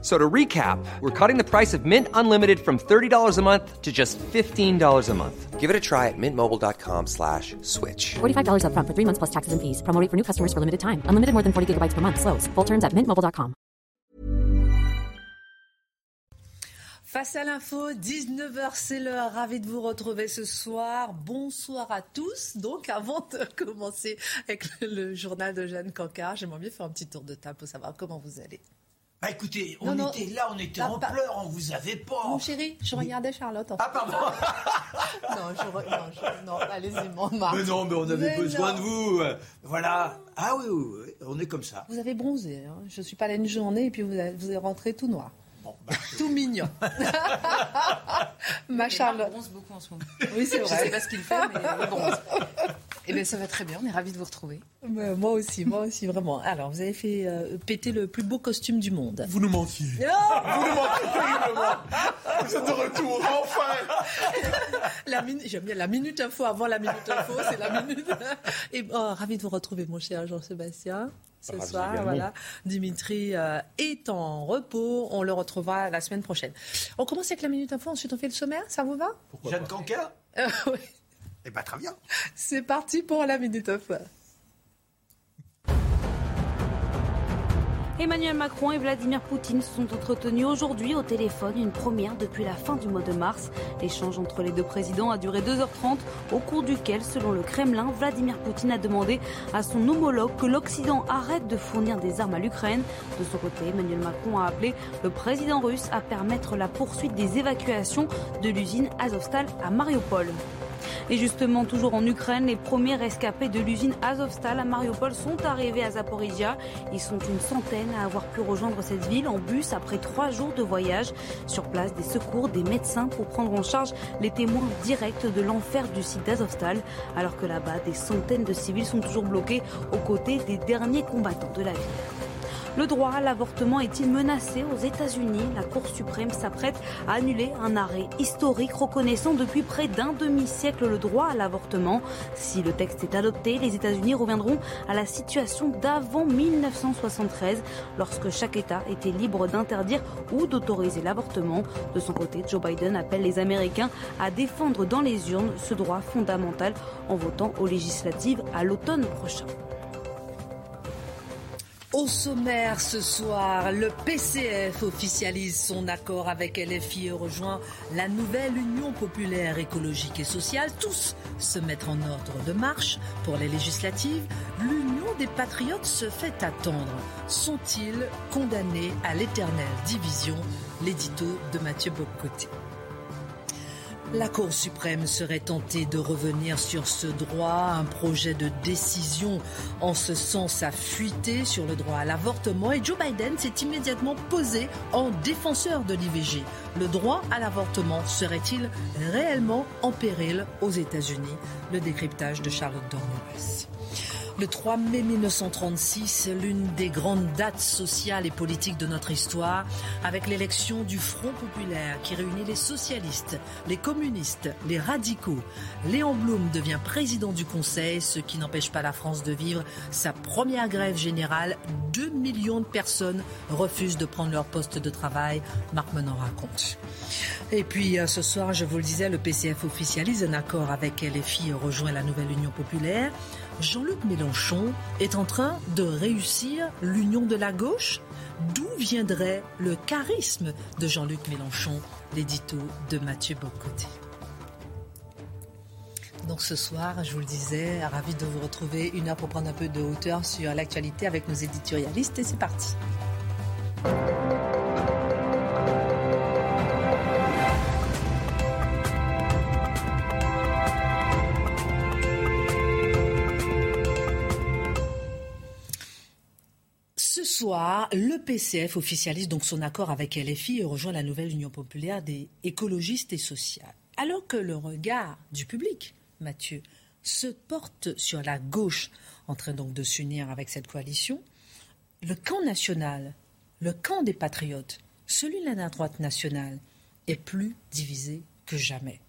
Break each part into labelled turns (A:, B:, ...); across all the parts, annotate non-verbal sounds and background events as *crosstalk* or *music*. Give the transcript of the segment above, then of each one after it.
A: So to recap, we're cutting the price of Mint Unlimited from $30 a month to just $15 a month.
B: Give it a try at mintmobile.com slash switch.
C: $45 upfront for three months plus taxes and fees. Promo rate for new customers for limited time. Unlimited more than 40 gigabytes per month. Slows. Full terms at mintmobile.com.
D: Face à l'info, 19h, c'est l'heure. Ravi de vous retrouver ce soir. Bonsoir à tous. Donc, avant de *laughs* commencer avec le, journal de Jeanne Cancard, j'aimerais bien faire un petit tour de table pour savoir comment vous allez.
E: Bah écoutez, on
D: Non, non.
E: était là, on était en
D: Ah, pas-
E: pleurs, on vous avait pas.
D: Mon chéri, je regardais Charlotte. En fait.
E: Ah pardon *laughs*
D: Non, je re- non, je- non, allez-y, mon Marc.
E: Mais non, mais on avait
D: Mais
E: besoin
D: non.
E: de vous. Voilà. Ah oui, oui, oui, on est comme ça.
D: Vous avez bronzé. Hein. Je suis pas là une journée et puis vous, avez- vous êtes rentré tout noir.
E: Bon, bah,
D: Tout mignon. *laughs* Ma Charlotte.
F: bronze beaucoup en ce moment.
D: Oui, c'est
F: Je sais
D: vrai.
F: pas ce qu'il fait, mais il bronze. *laughs* Eh bien, ça va très bien. On est ravis de vous retrouver.
D: Mais Moi aussi, moi aussi, vraiment. Alors, vous avez fait euh, péter le plus beau costume du monde.
E: vous nous mentiez.
D: Non
E: Vous nous mentiez terriblement. Vous êtes de retour, enfin
D: La minute, j'aime bien la minute info avant la minute info, c'est la minute. Et oh, ravi de vous retrouver, mon cher Jean-Sébastien. Ce
E: Ravi
D: soir,
E: également.
D: voilà. Dimitri euh, est en repos. On le retrouvera la semaine prochaine. On commence avec la minute info, ensuite on fait le sommaire. Ça vous va?
E: Jeanne Canca
D: Euh, *laughs* oui.
E: Eh ben très bien.
D: C'est parti pour la minute info.
G: Emmanuel Macron et Vladimir Poutine se sont entretenus aujourd'hui au téléphone, une première depuis la fin du mois de mars. L'échange entre les deux présidents a duré 2h30, au cours duquel, selon le Kremlin, Vladimir Poutine a demandé à son homologue que l'Occident arrête de fournir des armes à l'Ukraine. De son côté, Emmanuel Macron a appelé le président russe à permettre la poursuite des évacuations de l'usine Azovstal à Mariupol. Et justement, toujours en Ukraine, les premiers rescapés de l'usine Azovstal à Mariupol sont arrivés à Zaporizhia. Ils sont une centaine à avoir pu rejoindre cette ville en bus après trois jours de voyage. Sur place, des secours, des médecins pour prendre en charge les témoins directs de l'enfer du site d'Azovstal. Alors que là-bas, des centaines de civils sont toujours bloqués aux côtés des derniers combattants de la ville. Le droit à l'avortement est-il menacé aux États-Unis? La Cour suprême s'apprête à annuler un arrêt historique reconnaissant depuis près d'un demi-siècle le droit à l'avortement. Si le texte est adopté, les États-Unis reviendront à la situation d'avant 1973, lorsque chaque État était libre d'interdire ou d'autoriser l'avortement. De son côté, Joe Biden appelle les Américains à défendre dans les urnes ce droit fondamental en votant aux législatives à l'automne prochain.
D: Au sommaire ce soir, le PCF officialise son accord avec LFI et rejoint la nouvelle Union populaire écologique et sociale. Tous se mettent en ordre de marche pour les législatives. L'Union des patriotes se fait attendre. Sont-ils condamnés à l'éternelle division? L'édito de Mathieu Bocoté. La Cour suprême serait tentée de revenir sur ce droit. Un projet de décision en ce sens a fuité sur le droit à l'avortement et Joe Biden s'est immédiatement posé en défenseur de l'IVG. Le droit à l'avortement serait-il réellement en péril aux États-Unis? Le décryptage de Charlotte Dornelas. Le 3 mai 1936, l'une des grandes dates sociales et politiques de notre histoire, avec l'élection du Front populaire qui réunit les socialistes, les communistes, les radicaux. Léon Blum devient président du Conseil, ce qui n'empêche pas la France de vivre sa première grève générale. 2 millions de personnes refusent de prendre leur poste de travail. Marc Menon raconte. Et puis euh, ce soir, je vous le disais, le PCF officialise un accord avec LFI et rejoint la nouvelle Union populaire. Jean-Luc Mélenchon est en train de réussir l'union de la gauche D'où viendrait le charisme de Jean-Luc Mélenchon? L'édito de Mathieu Bocoté. Donc ce soir, je vous le disais, ravi de vous retrouver une heure pour prendre un peu de hauteur sur l'actualité avec nos éditorialistes et c'est parti. Soir, le PCF officialise donc son accord avec LFI et rejoint la nouvelle Union populaire des écologistes et sociales. Alors que le regard du public, Mathieu, se porte sur la gauche, en train donc de s'unir avec cette coalition, le camp national, le camp des patriotes, celui de la droite nationale, est plus divisé que jamais.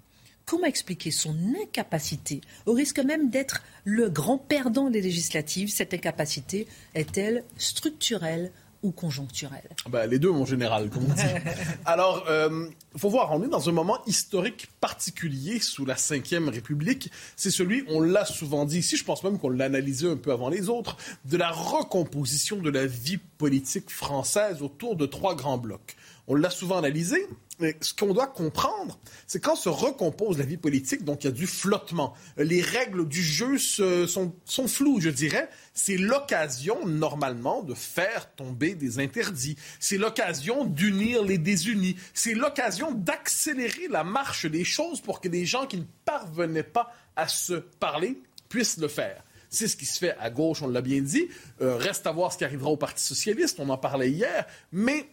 D: Comment expliquer son incapacité, au risque même d'être le grand perdant des législatives? Cette incapacité est-elle structurelle ou conjoncturelle?
E: Ben, Les deux, mon général, comme on dit. *laughs* Alors, il euh, faut voir, on est dans un moment historique particulier sous la Ve République. C'est celui, on l'a souvent dit ici, je pense même qu'on l'a analysé un peu avant les autres, de la recomposition de la vie politique française autour de trois grands blocs. On l'a souvent analysé, mais ce qu'on doit comprendre, c'est quand se recompose la vie politique, donc il y a du flottement. Les règles du jeu sont, floues, je dirais. C'est l'occasion, normalement, de faire tomber des interdits. C'est l'occasion d'unir les désunis. C'est l'occasion d'accélérer la marche des choses pour que les gens qui ne parvenaient pas à se parler puissent le faire. C'est ce qui se fait à gauche, on l'a bien dit. Euh, reste à voir ce qui arrivera au Parti socialiste, on en parlait hier. Mais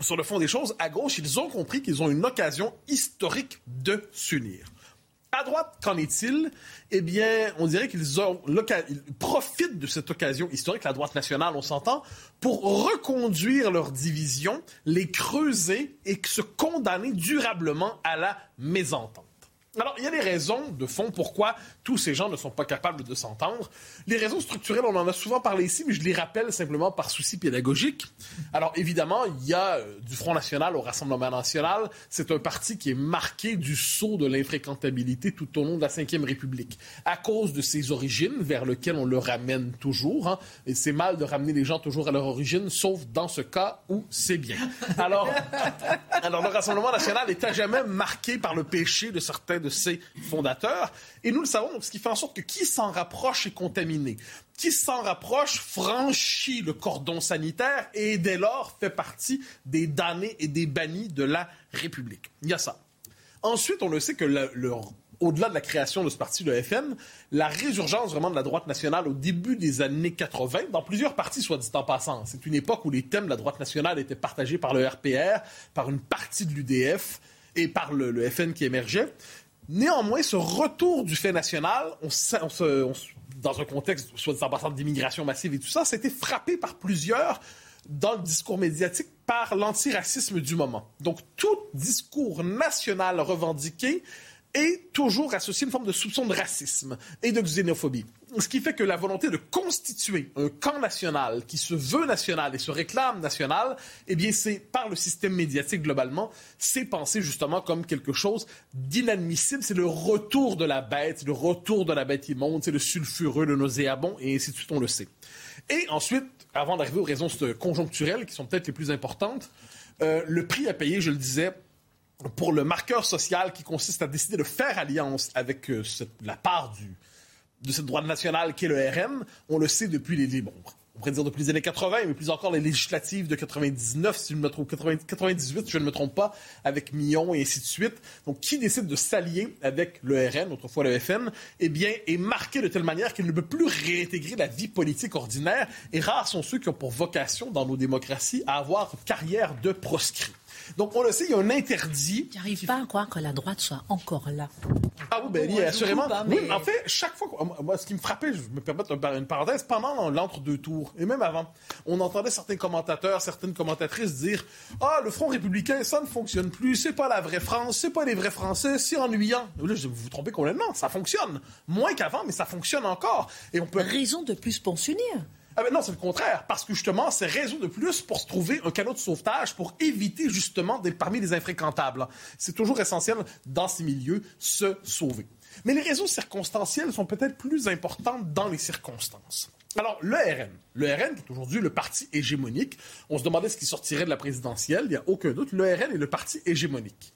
E: sur le fond des choses, à gauche, ils ont compris qu'ils ont une occasion historique de s'unir. À droite, qu'en est-il? Eh bien, on dirait qu'ils profitent de cette occasion historique, la droite nationale, on s'entend, pour reconduire leur division, les creuser et se condamner durablement à la mésentente. Alors, il y a des raisons de fond pourquoi tous ces gens ne sont pas capables de s'entendre. Les raisons structurelles, on en a souvent parlé ici, mais je les rappelle simplement par souci pédagogique. Alors, évidemment, il y a euh, du Front National au Rassemblement National. C'est un parti qui est marqué du saut de l'infréquentabilité tout au long de la Ve République. À cause de ses origines, vers lesquelles on le ramène toujours. Hein. et c'est mal de ramener les gens toujours à leur origine, sauf dans ce cas où c'est bien. Alors, *laughs* alors le Rassemblement National est à jamais marqué par le péché de certains de ses fondateurs. Et nous le savons, ce qui fait en sorte que qui s'en rapproche est contaminé. Qui s'en rapproche franchit le cordon sanitaire et dès lors fait partie des damnés et des bannis de la République. Il y a ça. Ensuite, on le sait que au-delà de la création de ce parti, le FN, la résurgence vraiment de la droite nationale au début des années 80, dans plusieurs partis, soit dit en passant. C'est une époque où les thèmes de la droite nationale étaient partagés par le RPR, par une partie de l'UDF et par le FN qui émergeait. Néanmoins, ce retour du fait national, on, dans un contexte, soit en passant d'immigration massive et tout ça, été frappé par plusieurs dans le discours médiatique par l'antiracisme du moment. Donc, tout discours national revendiqué est toujours associé à une forme de soupçon de racisme et de xénophobie. Ce qui fait que la volonté de constituer un camp national qui se veut national et se réclame national, eh bien, c'est par le système médiatique globalement, c'est pensé justement comme quelque chose d'inadmissible. C'est le retour de la bête, le retour de la bête immonde, c'est le sulfureux, le nauséabond, et ainsi de suite, on le sait. Et ensuite, avant d'arriver aux raisons conjoncturelles qui sont peut-être les plus importantes, euh, le prix à payer, je le disais, pour le marqueur social qui consiste à décider de faire alliance avec euh, la part du, de cette droite nationale qu'est le RN, on le sait depuis les... Bon, on pourrait dire depuis les années 80, mais plus encore les législatives de 99, si je ne me trompe, 98, si je ne me trompe pas, avec Millon et ainsi de suite. Donc, qui décide de s'allier avec le RN, autrefois le FN, eh bien, est marqué de telle manière qu'il ne peut plus réintégrer la vie politique ordinaire. Et rares sont ceux qui ont pour vocation, dans nos démocraties, à avoir une carrière de proscrit. Donc, on le sait, il y a un interdit.
D: Tu n'arrives pas à croire que la droite soit encore là.
E: Ah oui, ben, assurément. Oui, en fait, chaque fois, moi, ce qui me frappait, je me permets une parenthèse, pendant l'entre-deux tours, et même avant, on entendait certains commentateurs, certaines commentatrices dire Ah, le Front républicain, ça ne fonctionne plus, c'est pas la vraie France, c'est pas les vrais Français, c'est ennuyant. Là, vous vous trompez complètement, ça fonctionne. Moins qu'avant, mais ça fonctionne encore.
D: Et on peut. Raison de plus pour s'unir.
E: Ah non, c'est le contraire. Parce que justement, c'est raison de plus pour se trouver un canot de sauvetage pour éviter justement d'être parmi les infréquentables. C'est toujours essentiel dans ces milieux se sauver. Mais les raisons circonstancielles sont peut-être plus importantes dans les circonstances. Alors, le RN. Le RN, qui est aujourd'hui le parti hégémonique, on se demandait ce qui sortirait de la présidentielle, il n'y a aucun doute, le RN est le parti hégémonique.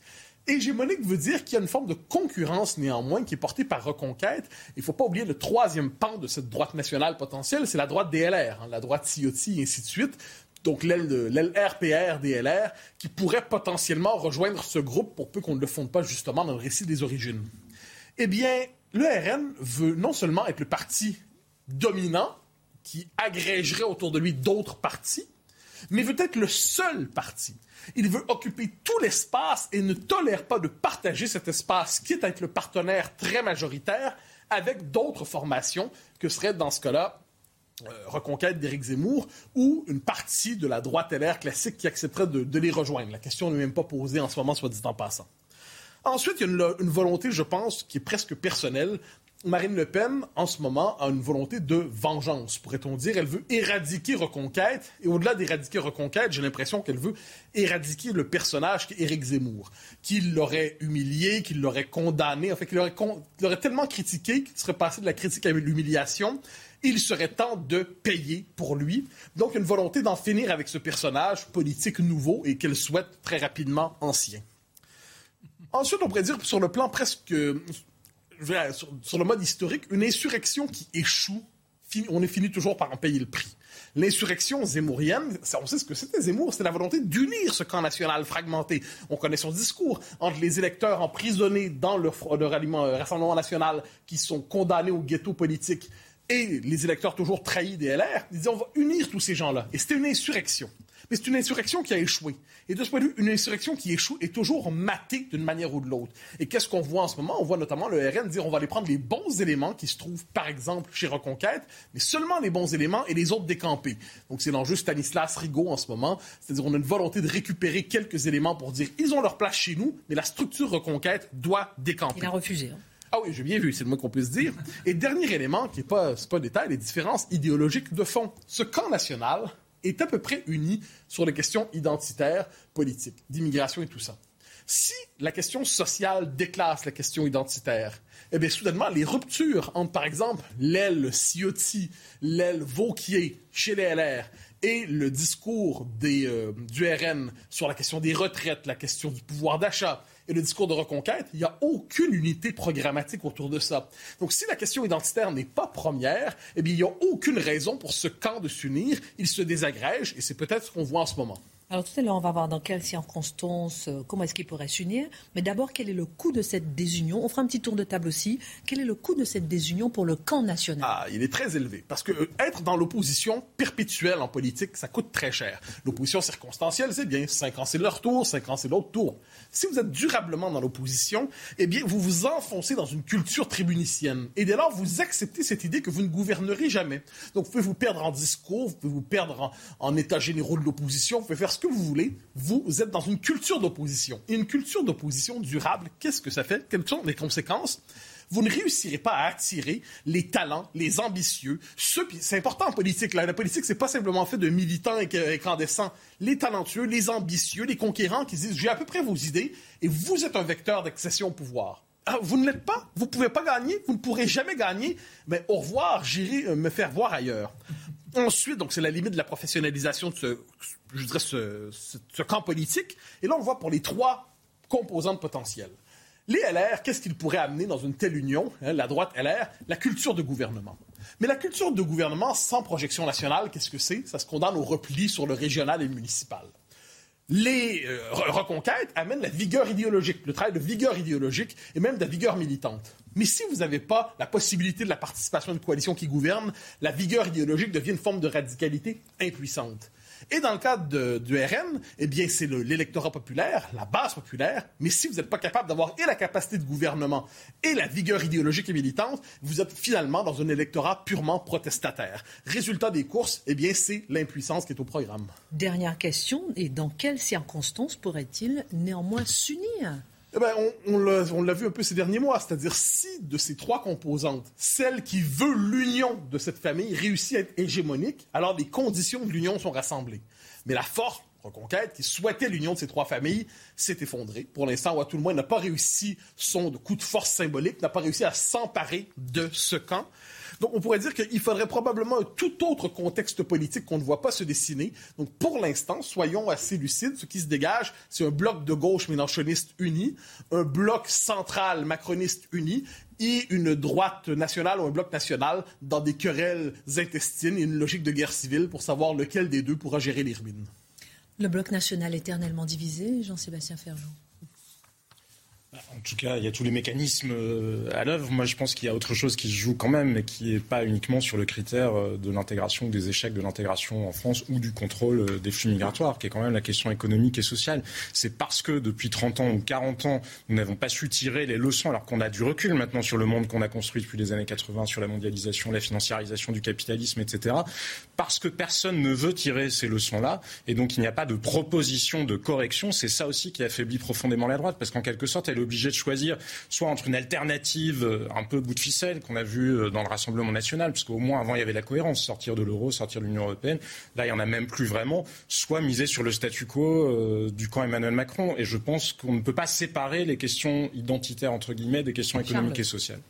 E: Hégémonique veut dire qu'il y a une forme de concurrence néanmoins qui est portée par Reconquête. Il ne faut pas oublier le troisième pan de cette droite nationale potentielle, c'est la droite DLR, hein, la droite Ciotti et ainsi de suite. Donc l'aile RPR DLR qui pourrait potentiellement rejoindre ce groupe pour peu qu'on ne le fonde pas justement dans le récit des origines. Eh bien, le RN veut non seulement être le parti dominant qui agrégerait autour de lui d'autres partis, mais veut être le seul parti il veut occuper tout l'espace et ne tolère pas de partager cet espace, quitte à être le partenaire très majoritaire avec d'autres formations que serait dans ce cas-là euh, reconquête d'Éric Zemmour ou une partie de la droite LR classique qui accepterait de, les rejoindre. La question n'est même pas posée en ce moment, soit dit en passant. Ensuite, il y a une volonté, je pense, qui est presque personnelle. Marine Le Pen, en ce moment, a une volonté de vengeance, pourrait-on dire. Elle veut éradiquer Reconquête. Et au-delà d'éradiquer Reconquête, j'ai l'impression qu'elle veut éradiquer le personnage qu'est Éric Zemmour, qu'il l'aurait humilié, qu'il l'aurait condamné, en fait, qu'il l'aurait, tellement critiqué qu'il serait passé de la critique à l'humiliation. Il serait temps de payer pour lui. Donc, une volonté d'en finir avec ce personnage politique nouveau et qu'elle souhaite très rapidement ancien. Ensuite, on pourrait dire sur le plan presque, euh, sur, le mode historique, une insurrection qui échoue, on est fini toujours par en payer le prix. L'insurrection zémourienne, on sait ce que c'était Zemmour, c'était la volonté d'unir ce camp national fragmenté. On connaît son discours entre les électeurs emprisonnés dans le, fr- le ralliement, euh, Rassemblement national qui sont condamnés au ghetto politique et les électeurs toujours trahis des LR. Ils disaient on va unir tous ces gens-là. Et c'était une insurrection. Mais c'est une insurrection qui a échoué. Et de ce point de vue, une insurrection qui échoue est toujours matée d'une manière ou de l'autre. Et qu'est-ce qu'on voit en ce moment? On voit notamment le RN dire on va aller prendre les bons éléments qui se trouvent, par exemple, chez Reconquête, mais seulement les bons éléments et les autres décampés. Donc c'est l'enjeu Stanislas Rigaud en ce moment. C'est-à-dire on a une volonté de récupérer quelques éléments pour dire ils ont leur place chez nous, mais la structure Reconquête doit décamper.
D: Il a refusé. hein.
E: Ah oui, j'ai bien vu, c'est le moins qu'on puisse dire. Et dernier élément, qui n'est pas, pas un détail, les différences idéologiques de fond. Ce camp national est à peu près uni sur les questions identitaires, politiques, d'immigration et tout ça. Si la question sociale déclasse la question identitaire, eh bien, soudainement, les ruptures entre, par exemple, l'aile Ciotti, l'aile Vauquier chez les LR et le discours euh, du RN sur la question des retraites, la question du pouvoir d'achat et le discours de reconquête, il n'y a aucune unité programmatique autour de ça. Donc, si la question identitaire n'est pas première, eh bien, il n'y a aucune raison pour ce camp de s'unir. Il se désagrège et c'est peut-être ce qu'on voit en ce moment.
D: Alors tout à l'heure, on va voir dans quelles circonstances, euh, comment est-ce qu'ils pourraient s'unir. Mais d'abord, quel est le coût de cette désunion On fera un petit tour de table aussi. Quel est le coût de cette désunion pour le camp national?
E: Ah, il est très élevé. Parce que euh, être dans l'opposition perpétuelle en politique, ça coûte très cher. L'opposition circonstancielle, c'est bien. Cinq ans, c'est leur tour. Cinq ans, c'est l'autre tour. Si vous êtes durablement dans l'opposition, eh bien, vous vous enfoncez dans une culture tribunicienne. Et dès lors, vous acceptez cette idée que vous ne gouvernerez jamais. Donc, vous pouvez vous perdre en discours, vous pouvez vous perdre en, en état généraux de l'opposition, vous pouvez faire ce que vous voulez. Vous êtes dans une culture d'opposition. Une culture d'opposition durable, qu'est-ce que ça fait? Quelles sont les conséquences? vous ne réussirez pas à attirer les talents, les ambitieux. C'est important en politique. La politique, c'est pas simplement fait de militants inc- incandescents. Les talentueux, les ambitieux, les conquérants qui disent j'ai à peu près vos idées et vous êtes un vecteur d'accession au pouvoir. Ah, vous ne l'êtes pas, vous ne pouvez pas gagner, vous ne pourrez jamais gagner? Mais au revoir, j'irai euh, me faire voir ailleurs. Ensuite, donc c'est la limite de la professionnalisation de ce, je dirais ce, ce- camp politique. Et là, on voit pour les trois composantes potentielles. Les LR, qu'est-ce qu'ils pourraient amener dans une telle union, hein, la droite LR La culture de gouvernement. Mais la culture de gouvernement sans projection nationale, qu'est-ce que c'est? Ça se condamne au repli sur le régional et le municipal. Les euh, re- reconquêtes amènent la vigueur idéologique, le travail de vigueur idéologique et même de la vigueur militante. Mais si vous n'avez pas la possibilité de la participation à une coalition qui gouverne, la vigueur idéologique devient une forme de radicalité impuissante. Et dans le cadre de- du RN, eh bien, c'est le- l'électorat populaire, la base populaire. Mais si vous n'êtes pas capable d'avoir et la capacité de gouvernement et la vigueur idéologique et militante, vous êtes finalement dans un électorat purement protestataire. Résultat des courses, eh bien, c'est l'impuissance qui est au programme.
D: Dernière question, et dans quelles circonstances pourrait-il néanmoins s'unir?
E: Eh ben, on, on l'a vu un peu ces derniers mois, c'est-à-dire si de ces trois composantes, celle qui veut l'union de cette famille réussit à être hégémonique, alors les conditions de l'union sont rassemblées. Mais la force Reconquête, qui souhaitait l'union de ces trois familles, s'est effondrée. Pour l'instant, ou tout le moins n'a pas réussi son coup de force symbolique, n'a pas réussi à s'emparer de ce camp. Donc, on pourrait dire qu'il faudrait probablement un tout autre contexte politique qu'on ne voit pas se dessiner. Donc, pour l'instant, soyons assez lucides. Ce qui se dégage, c'est un bloc de gauche mélanchoniste uni, un bloc central macroniste uni et une droite nationale ou un bloc national dans des querelles intestines et une logique de guerre civile pour savoir lequel des deux pourra gérer les ruines.
D: Le bloc national éternellement divisé, Jean-Sébastien Ferjou
H: En tout cas, il y a tous les mécanismes euh, à l'œuvre. Moi, je pense qu'il y a autre chose qui se joue quand même, mais qui n'est pas uniquement sur le critère euh, de l'intégration ou des échecs de l'intégration en France ou du contrôle euh, des flux migratoires, qui est quand même la question économique et sociale. C'est parce que depuis 30 ans ou 40 ans, nous n'avons pas su tirer les leçons, alors qu'on a du recul maintenant sur le monde qu'on a construit depuis les années 80, sur la mondialisation, la financiarisation du capitalisme, etc. Parce que personne ne veut tirer ces leçons-là, et donc il n'y a pas de proposition de correction. C'est ça aussi qui affaiblit profondément la droite, parce qu'en quelque sorte, elle obligé de choisir soit entre une alternative euh, un peu bout de ficelle qu'on a vu euh, dans le Rassemblement national, puisqu'au moins avant il y avait la cohérence, sortir de l'euro, sortir de l'Union européenne. Là, il n'y en a même plus vraiment. Soit miser sur le statu quo euh, du camp Emmanuel Macron. Et je pense qu'on ne peut pas séparer les questions identitaires, entre guillemets, des questions économiques et sociales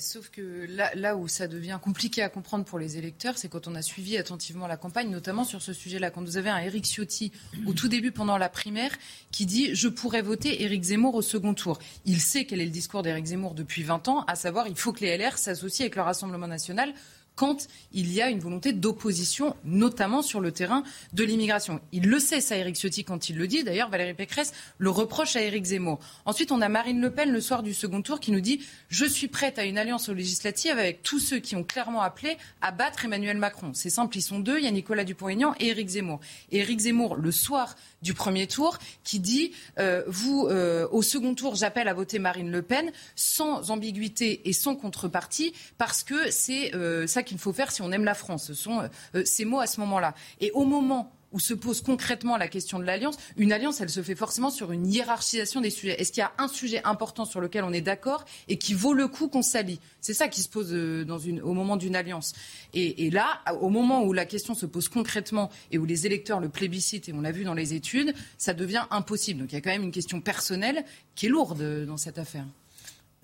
F: sauf que là, là, où ça devient compliqué à comprendre pour les électeurs, c'est quand on a suivi attentivement la campagne, notamment sur ce sujet-là. Quand vous avez un Éric Ciotti, au tout début, pendant la primaire, qui dit Je pourrais voter Éric Zemmour au second tour. Il sait quel est le discours d'Éric Zemmour depuis 20 ans, à savoir il faut que les LR s'associent avec le Rassemblement national quand il y a une volonté d'opposition, notamment sur le terrain de l'immigration. Il le sait, ça, Éric Ciotti, quand il le dit. D'ailleurs, Valérie Pécresse le reproche à Éric Zemmour. Ensuite, on a Marine Le Pen le soir du second tour qui nous dit Je suis prête à une alliance aux législatives avec tous ceux qui ont clairement appelé à battre Emmanuel Macron. C'est simple, ils sont deux. Il y a Nicolas Dupont-Aignan et Éric Zemmour. Et Éric Zemmour, le soir du premier tour qui dit euh, vous euh, au second tour j'appelle à voter Marine Le Pen sans ambiguïté et sans contrepartie parce que c'est euh, ça qu'il faut faire si on aime la France. Ce sont ces mots à ce moment-là. Et au moment où se pose concrètement la question de l'alliance, une alliance, elle se fait forcément sur une hiérarchisation des sujets. Est-ce qu'il y a un sujet important sur lequel on est d'accord et qui vaut le coup qu'on s'allie? C'est ça qui se pose euh, au moment d'une alliance. Et, et, là, au moment où la question se pose concrètement et où les électeurs le plébiscitent, et on l'a vu dans les études, ça devient impossible. Donc il y a quand même une question personnelle qui est lourde dans cette affaire.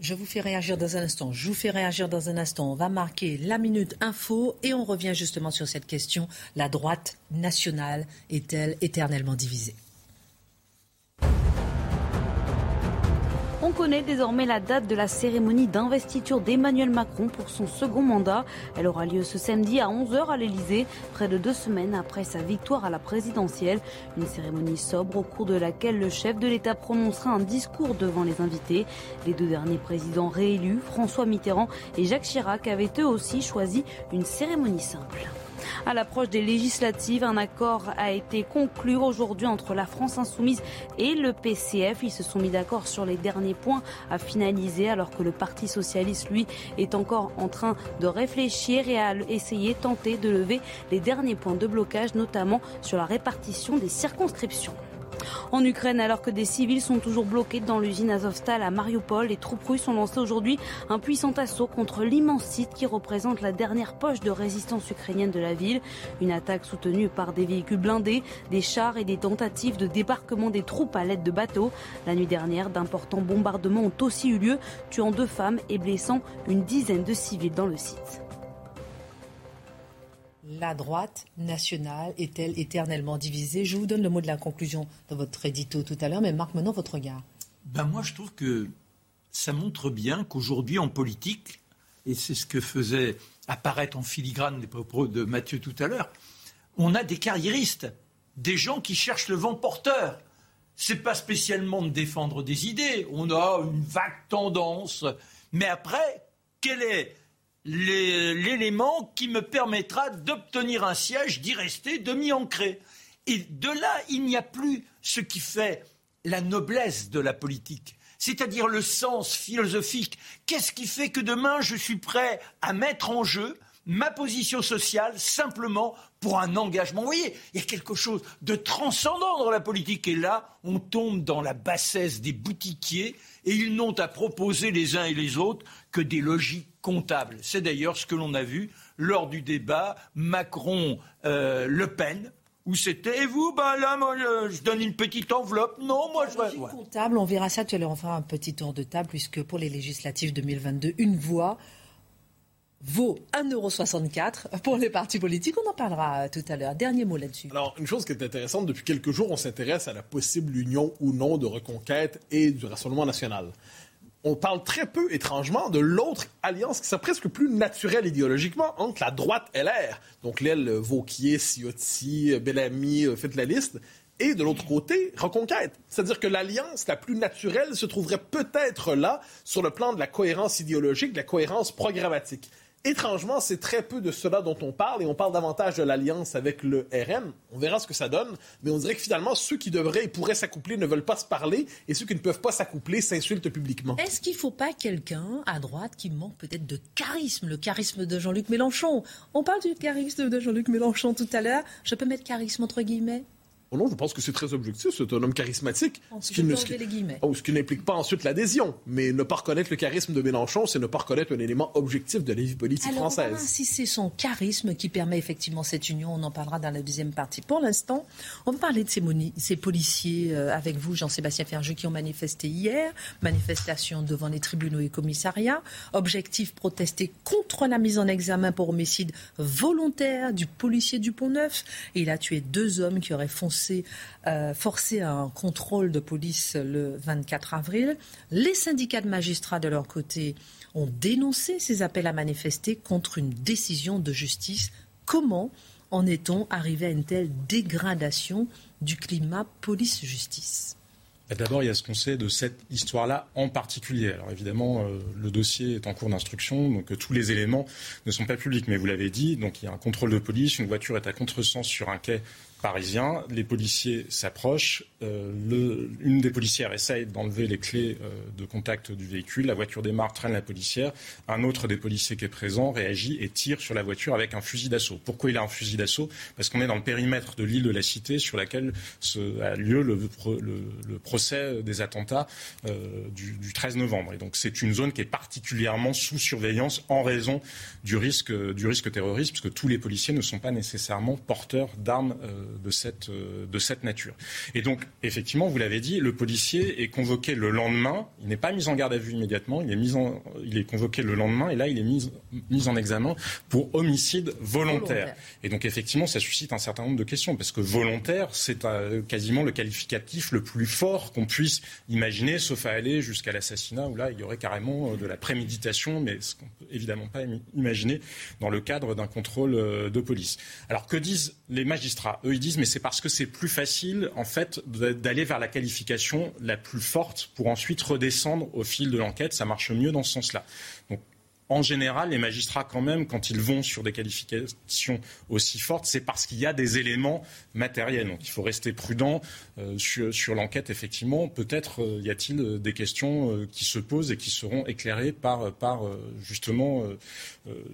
D: Je vous fais réagir dans un instant. Je vous fais réagir dans un instant. On va marquer la minute info et on revient justement sur cette question. La droite nationale est-elle éternellement divisée?
G: On connaît désormais la date de la cérémonie d'investiture d'Emmanuel Macron pour son second mandat. Elle aura lieu ce samedi à 11h à l'Elysée, près de deux semaines après sa victoire à la présidentielle. Une cérémonie sobre au cours de laquelle le chef de l'État prononcera un discours devant les invités. Les deux derniers présidents réélus, François Mitterrand et Jacques Chirac, avaient eux aussi choisi une cérémonie simple. À l'approche des législatives, un accord a été conclu aujourd'hui entre la France insoumise et le PCF. Ils se sont mis d'accord sur les derniers points à finaliser alors que le Parti socialiste, lui, est encore en train de réfléchir et à essayer, tenter de lever les derniers points de blocage, notamment sur la répartition des circonscriptions. En Ukraine, alors que des civils sont toujours bloqués dans l'usine Azovstal à Mariupol, les troupes russes ont lancé aujourd'hui un puissant assaut contre l'immense site qui représente la dernière poche de résistance ukrainienne de la ville. Une attaque soutenue par des véhicules blindés, des chars et des tentatives de débarquement des troupes à l'aide de bateaux. La nuit dernière, d'importants bombardements ont aussi eu lieu, tuant deux femmes et blessant une dizaine de civils dans le site.
D: La droite nationale est-elle éternellement divisée? Je vous donne le mot de la conclusion de votre édito tout à l'heure, mais Marc, maintenant votre regard.
I: Ben moi, je trouve que ça montre bien qu'aujourd'hui, en politique, et c'est ce que faisait apparaître en filigrane les propos de Mathieu tout à l'heure, on a des carriéristes, des gens qui cherchent le vent porteur. C'est pas spécialement de défendre des idées, on a une vague tendance, mais après, quelle est l'élément qui me permettra d'obtenir un siège, d'y rester, de m'y ancrer. Et de là, il n'y a plus ce qui fait la noblesse de la politique, c'est-à-dire le sens philosophique. Qu'est-ce qui fait que demain, je suis prêt à mettre en jeu ma position sociale simplement pour un engagement? Vous voyez, il y a quelque chose de transcendant dans la politique. Et là, on tombe dans la bassesse des boutiquiers et ils n'ont à proposer les uns et les autres que des logiques comptables. C'est d'ailleurs ce que l'on a vu lors du débat Macron-Le euh, Pen où c'était et vous ben là moi je, donne une petite enveloppe non moi je
D: comptable on verra ça tu allais en faire un petit tour de table puisque pour les législatives 2022 une voix vaut 1,64€ pour les partis politiques. On en parlera tout à l'heure. Dernier mot là-dessus.
E: Alors, une chose qui est intéressante, depuis quelques jours, on s'intéresse à la possible union ou non de Reconquête et du Rassemblement national. On parle très peu, étrangement, de l'autre alliance qui serait presque plus naturelle idéologiquement entre la droite LR, donc l'aile Vauquier, Ciotti, Bellamy, euh, faites la liste, et de l'autre côté, Reconquête. C'est-à-dire que l'alliance la plus naturelle se trouverait peut-être là, sur le plan de la cohérence idéologique, de la cohérence programmatique. Étrangement, c'est très peu de cela dont on parle et on parle davantage de l'alliance avec le RN. On verra ce que ça donne, mais on dirait que finalement, ceux qui devraient et pourraient s'accoupler ne veulent pas se parler et ceux qui ne peuvent pas s'accoupler s'insultent publiquement.
D: Est-ce qu'il ne faut pas quelqu'un à droite qui manque peut-être de charisme, le charisme de Jean-Luc Mélenchon? On parle du charisme de Jean-Luc Mélenchon tout à l'heure. Je peux mettre charisme entre guillemets?
E: Oh non, je pense que c'est très objectif. C'est un homme charismatique.
D: ce, qui ne,
E: oh, ce qui n'implique pas ensuite l'adhésion. Mais ne pas reconnaître le charisme de Mélenchon, c'est ne pas reconnaître un élément objectif de la vie politique
D: Alors,
E: française.
D: si c'est son charisme qui permet effectivement cette union, on en parlera dans la deuxième partie. Pour l'instant, on va parler de ces, ces policiers euh, avec vous, Jean-Sébastien Ferjeux, qui ont manifesté hier. Manifestation devant les tribunaux et commissariats. Objectif protester contre la mise en examen pour homicide volontaire du policier du Pont-Neuf. Il a tué deux hommes qui auraient foncé euh, forcé un contrôle de police le 24 avril. Les syndicats de magistrats, de leur côté, ont dénoncé ces appels à manifester contre une décision de justice. Comment en est-on arrivé à une telle dégradation du climat police-justice?
H: Bah, D'abord, il y a ce qu'on sait de cette histoire-là en particulier. Alors évidemment, euh, le dossier est en cours d'instruction, donc euh, tous les éléments ne sont pas publics. Mais vous l'avez dit, donc il y a un contrôle de police, une voiture est à contresens sur un quai parisien. Les policiers s'approchent. Euh, une des policières essaye d'enlever les clés euh, de contact du véhicule. La voiture démarre, traîne la policière. Un autre des policiers qui est présent réagit et tire sur la voiture avec un fusil d'assaut. Pourquoi il a un fusil d'assaut? Parce qu'on est dans le périmètre de l'île de la Cité sur laquelle a lieu le, procès des attentats euh, du, du, 13 novembre. Et donc c'est une zone qui est particulièrement sous surveillance en raison du risque, du risque terroriste, puisque tous les policiers ne sont pas nécessairement porteurs d'armes de cette, euh, de cette nature. Et donc, effectivement, vous l'avez dit, le policier est convoqué le lendemain. Il n'est pas mis en garde à vue immédiatement. Il est, mis en, il est convoqué le lendemain et là, il est mis, mis en examen pour homicide volontaire. Et donc, effectivement, ça suscite un certain nombre de questions parce que volontaire, c'est euh, quasiment le qualificatif le plus fort qu'on puisse imaginer, sauf à aller jusqu'à l'assassinat où là, il y aurait carrément euh, de la préméditation, mais ce qu'on peut évidemment pas imaginer dans le cadre d'un contrôle de police. Alors, que disent les magistrats? Eux, mais c'est parce que c'est plus facile en fait d'aller vers la qualification la plus forte pour ensuite redescendre au fil de l'enquête. Ça marche mieux dans ce sens-là. En général, les magistrats, quand même, quand ils vont sur des qualifications aussi fortes, c'est parce qu'il y a des éléments matériels. Donc il faut rester prudent euh, sur, l'enquête, effectivement. Peut-être euh, y a-t-il euh, des questions qui se posent et qui seront éclairées par, par justement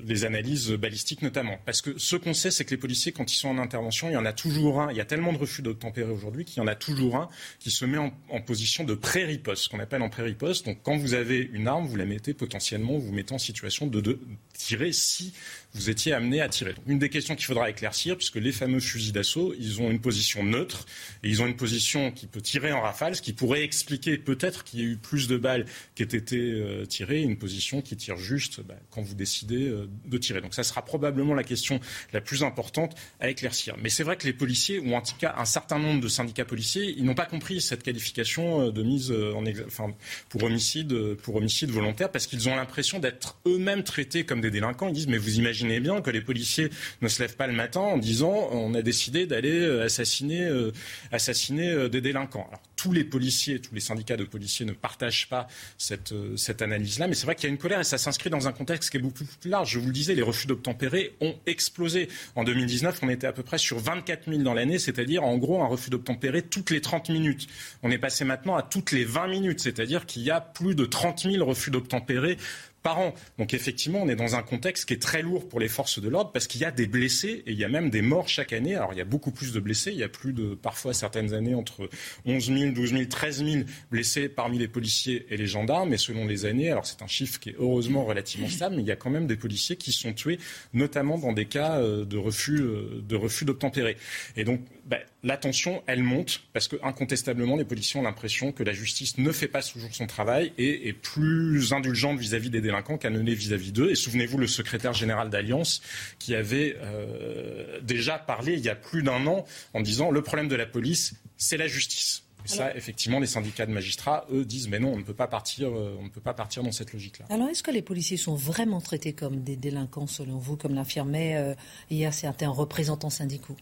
H: les analyses balistiques notamment. Parce que ce qu'on sait, c'est que les policiers, quand ils sont en intervention, il y en a toujours un. Il y a tellement de refus d'obtempérer aujourd'hui qu'il y en a toujours un qui se met en, position de pré-riposte, ce qu'on appelle en pré-riposte. Donc quand vous avez une arme, vous la mettez potentiellement, vous mettez en situation de, tirer si vous étiez amené à tirer. une des questions qu'il faudra éclaircir, puisque les fameux fusils d'assaut, ils ont une position neutre et ils ont une position qui peut tirer en rafale, ce qui pourrait expliquer peut-être qu'il y ait eu plus de balles qui aient été euh, tirées, une position qui tire juste bah, quand vous décidez euh, de tirer. Donc ça sera probablement la question la plus importante à éclaircir. Mais c'est vrai que les policiers, ou en tout cas un certain nombre de syndicats policiers, ils n'ont pas compris cette qualification euh, de mise en enfin, pour homicide, pour homicide volontaire, parce qu'ils ont l'impression d'être eux-mêmes traités comme des délinquants. Ils disent mais vous imaginez bien que les policiers ne se lèvent pas le matin en disant on a décidé d'aller euh, assassiner, euh, euh, des délinquants. Alors, tous les policiers, tous les syndicats de policiers ne partagent pas cette, cette analyse-là, mais c'est vrai qu'il y a une colère et ça s'inscrit dans un contexte qui est beaucoup plus large. Je vous le disais, les refus d'obtempérer ont explosé. En 2019, on était à peu près sur 24 000 dans l'année, c'est-à-dire en gros un refus d'obtempérer toutes les 30 minutes. On est passé maintenant à toutes les 20 minutes, c'est-à-dire qu'il y a plus de 30 000 refus d'obtempérer par an. Donc effectivement, on est dans un contexte qui est très lourd pour les forces de l'ordre parce qu'il y a des blessés et il y a même des morts chaque année. Alors il y a beaucoup plus de blessés. Il y a plus de, parfois certaines années, entre 11 000, 12 000, 13 000 blessés parmi les policiers et les gendarmes. Et selon les années, alors c'est un chiffre qui est heureusement relativement stable, mais il y a quand même des policiers qui sont tués, notamment dans des cas euh, de refus, euh, de refus d'obtempérer. Et donc ben, la tension, elle monte parce que incontestablement, les policiers ont l'impression que la justice ne fait pas toujours son travail et est plus indulgente vis-à-vis des délinquants qu'à vis-à-vis d'eux. Et souvenez-vous, le secrétaire général d'Alliance qui avait euh, déjà parlé il y a plus d'un an en disant le problème de la police, c'est la justice. Et ça, effectivement, les syndicats de magistrats, eux, disent mais non, on ne peut pas partir, euh, on ne peut pas partir dans cette logique-là.
D: Alors, est-ce que les policiers sont vraiment traités comme des délinquants, selon vous, comme l'affirmaient euh, hier certains représentants syndicaux?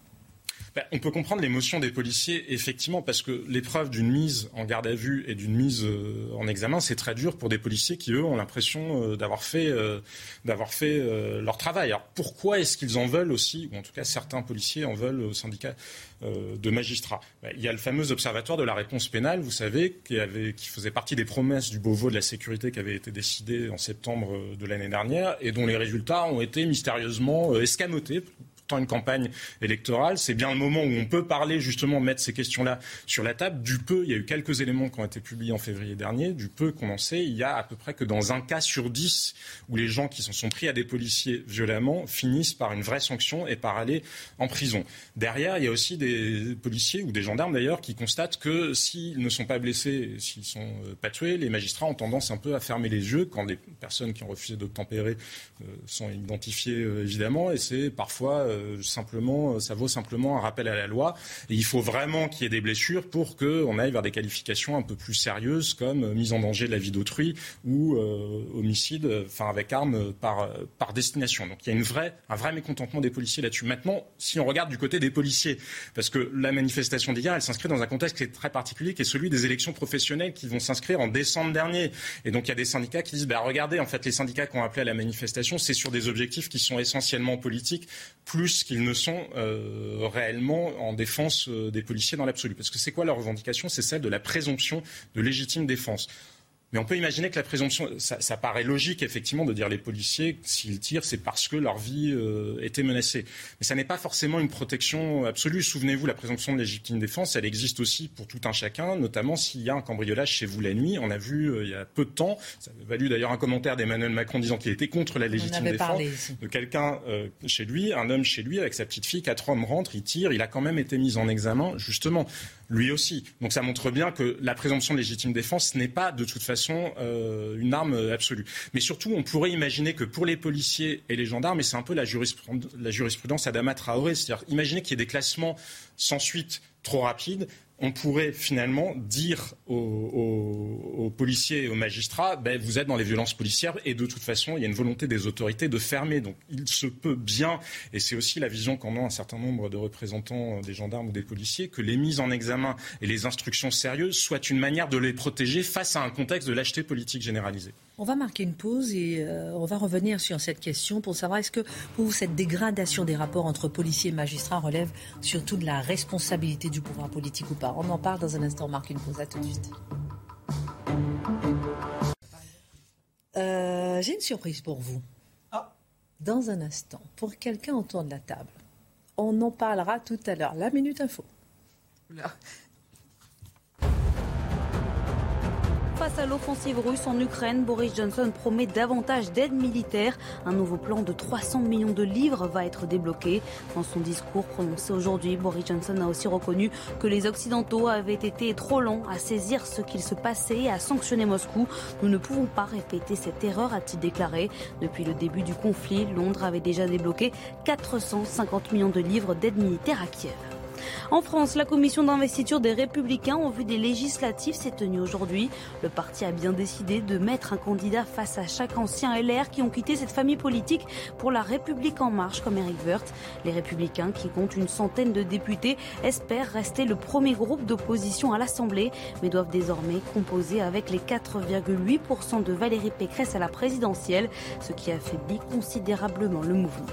H: Ben, on peut comprendre l'émotion des policiers, effectivement, parce que l'épreuve d'une mise en garde à vue et d'une mise euh, en examen, c'est très dur pour des policiers qui, eux, ont l'impression euh, d'avoir fait, euh, leur travail. Alors pourquoi est-ce qu'ils en veulent aussi, ou en tout cas certains policiers en veulent au syndicat de magistrats? Ben, Il y a le fameux observatoire de la réponse pénale, vous savez, qui faisait partie des promesses du Beauvau de la sécurité qui avait été décidé en septembre de l'année dernière et dont les résultats ont été mystérieusement escamotés une campagne électorale. C'est bien le moment où on peut parler, justement, mettre ces questions-là sur la table. Du peu, il y a eu quelques éléments qui ont été publiés en février dernier. Du peu qu'on en sait, il y a à peu près que dans un cas sur dix où les gens qui s'en sont pris à des policiers violemment finissent par une vraie sanction et par aller en prison. Derrière, il y a aussi des policiers ou des gendarmes d'ailleurs qui constatent que s'ils ne sont pas blessés, s'ils sont euh, pas tués, les magistrats ont tendance un peu à fermer les yeux quand des personnes qui ont refusé d'obtempérer euh, sont identifiées euh, évidemment. Et c'est parfois euh, simplement, euh, ça vaut simplement un rappel à la loi. Et il faut vraiment qu'il y ait des blessures pour qu'on aille vers des qualifications un peu plus sérieuses comme euh, mise en danger de la vie d'autrui ou homicide, enfin avec arme par, par destination. Donc il y a une vraie, un vrai mécontentement des policiers là-dessus. Maintenant, si on regarde du côté des policiers, parce que la manifestation d'hier, elle s'inscrit dans un contexte qui est très particulier, qui est celui des élections professionnelles qui vont s'inscrire en décembre dernier. Et donc il y a des syndicats qui disent, bah, regardez, en fait, les syndicats qui ont appelé à la manifestation, c'est sur des objectifs qui sont essentiellement politiques, plus qu'ils ne sont euh, réellement en défense euh, des policiers dans l'absolu. Parce que c'est quoi leur revendication? C'est celle de la présomption de légitime défense. Mais on peut imaginer que la présomption, ça, paraît logique effectivement de dire les policiers, s'ils tirent, c'est parce que leur vie euh, était menacée. Mais ça n'est pas forcément une protection absolue. Souvenez-vous, la présomption de légitime défense, elle existe aussi pour tout un chacun, notamment s'il y a un cambriolage chez vous la nuit. On a vu euh, il y a peu de temps, ça a valu d'ailleurs un commentaire d'Emmanuel Macron disant qu'il était contre la légitime défense de quelqu'un euh, chez lui, un homme chez lui avec sa petite fille, quatre hommes rentrent, il tire, il a quand même été mis en examen justement lui aussi. Donc ça montre bien que la présomption de légitime défense n'est pas de toute façon euh, une arme absolue. Mais surtout, on pourrait imaginer que pour les policiers et les gendarmes, et c'est un peu la, jurisprudence, la jurisprudence Adama Traoré, c'est-à-dire imaginer qu'il y ait des classements sans suite trop rapides, on pourrait finalement dire aux, policiers et aux magistrats, ben, vous êtes dans les violences policières et de toute façon, il y a une volonté des autorités de fermer. Donc il se peut bien, et c'est aussi la vision qu'en ont un certain nombre de représentants des gendarmes ou des policiers, que les mises en examen et les instructions sérieuses soient une manière de les protéger face à un contexte de lâcheté politique généralisée.
D: On va marquer une pause et euh, on va revenir sur cette question pour savoir est-ce que pour vous cette dégradation des rapports entre policiers et magistrats relève surtout de la responsabilité du pouvoir politique ou pas? On en parle dans un instant. On marque une pause. À tout de suite. Euh, j'ai une surprise pour vous. Ah. Dans un instant, pour quelqu'un autour de la table. On en parlera tout à l'heure. La minute info.
G: Face à l'offensive russe en Ukraine, Boris Johnson promet davantage d'aide militaire. Un nouveau plan de 300 millions de livres va être débloqué. Dans son discours prononcé aujourd'hui, Boris Johnson a aussi reconnu que les Occidentaux avaient été trop lents à saisir ce qu'il se passait et à sanctionner Moscou. Nous ne pouvons pas répéter cette erreur, a-t-il déclaré. Depuis le début du conflit, Londres avait déjà débloqué 450 millions de livres d'aide militaire à Kiev. En France, la commission d'investiture des Républicains en vue des législatives s'est tenue aujourd'hui. Le parti a bien décidé de mettre un candidat face à chaque ancien LR qui ont quitté cette famille politique pour la République en marche comme Eric Woerth. Les Républicains, qui comptent une centaine de députés, espèrent rester le premier groupe d'opposition à l'Assemblée, mais doivent désormais composer avec les 4,8% de Valérie Pécresse à la présidentielle, ce qui affaiblit considérablement le mouvement.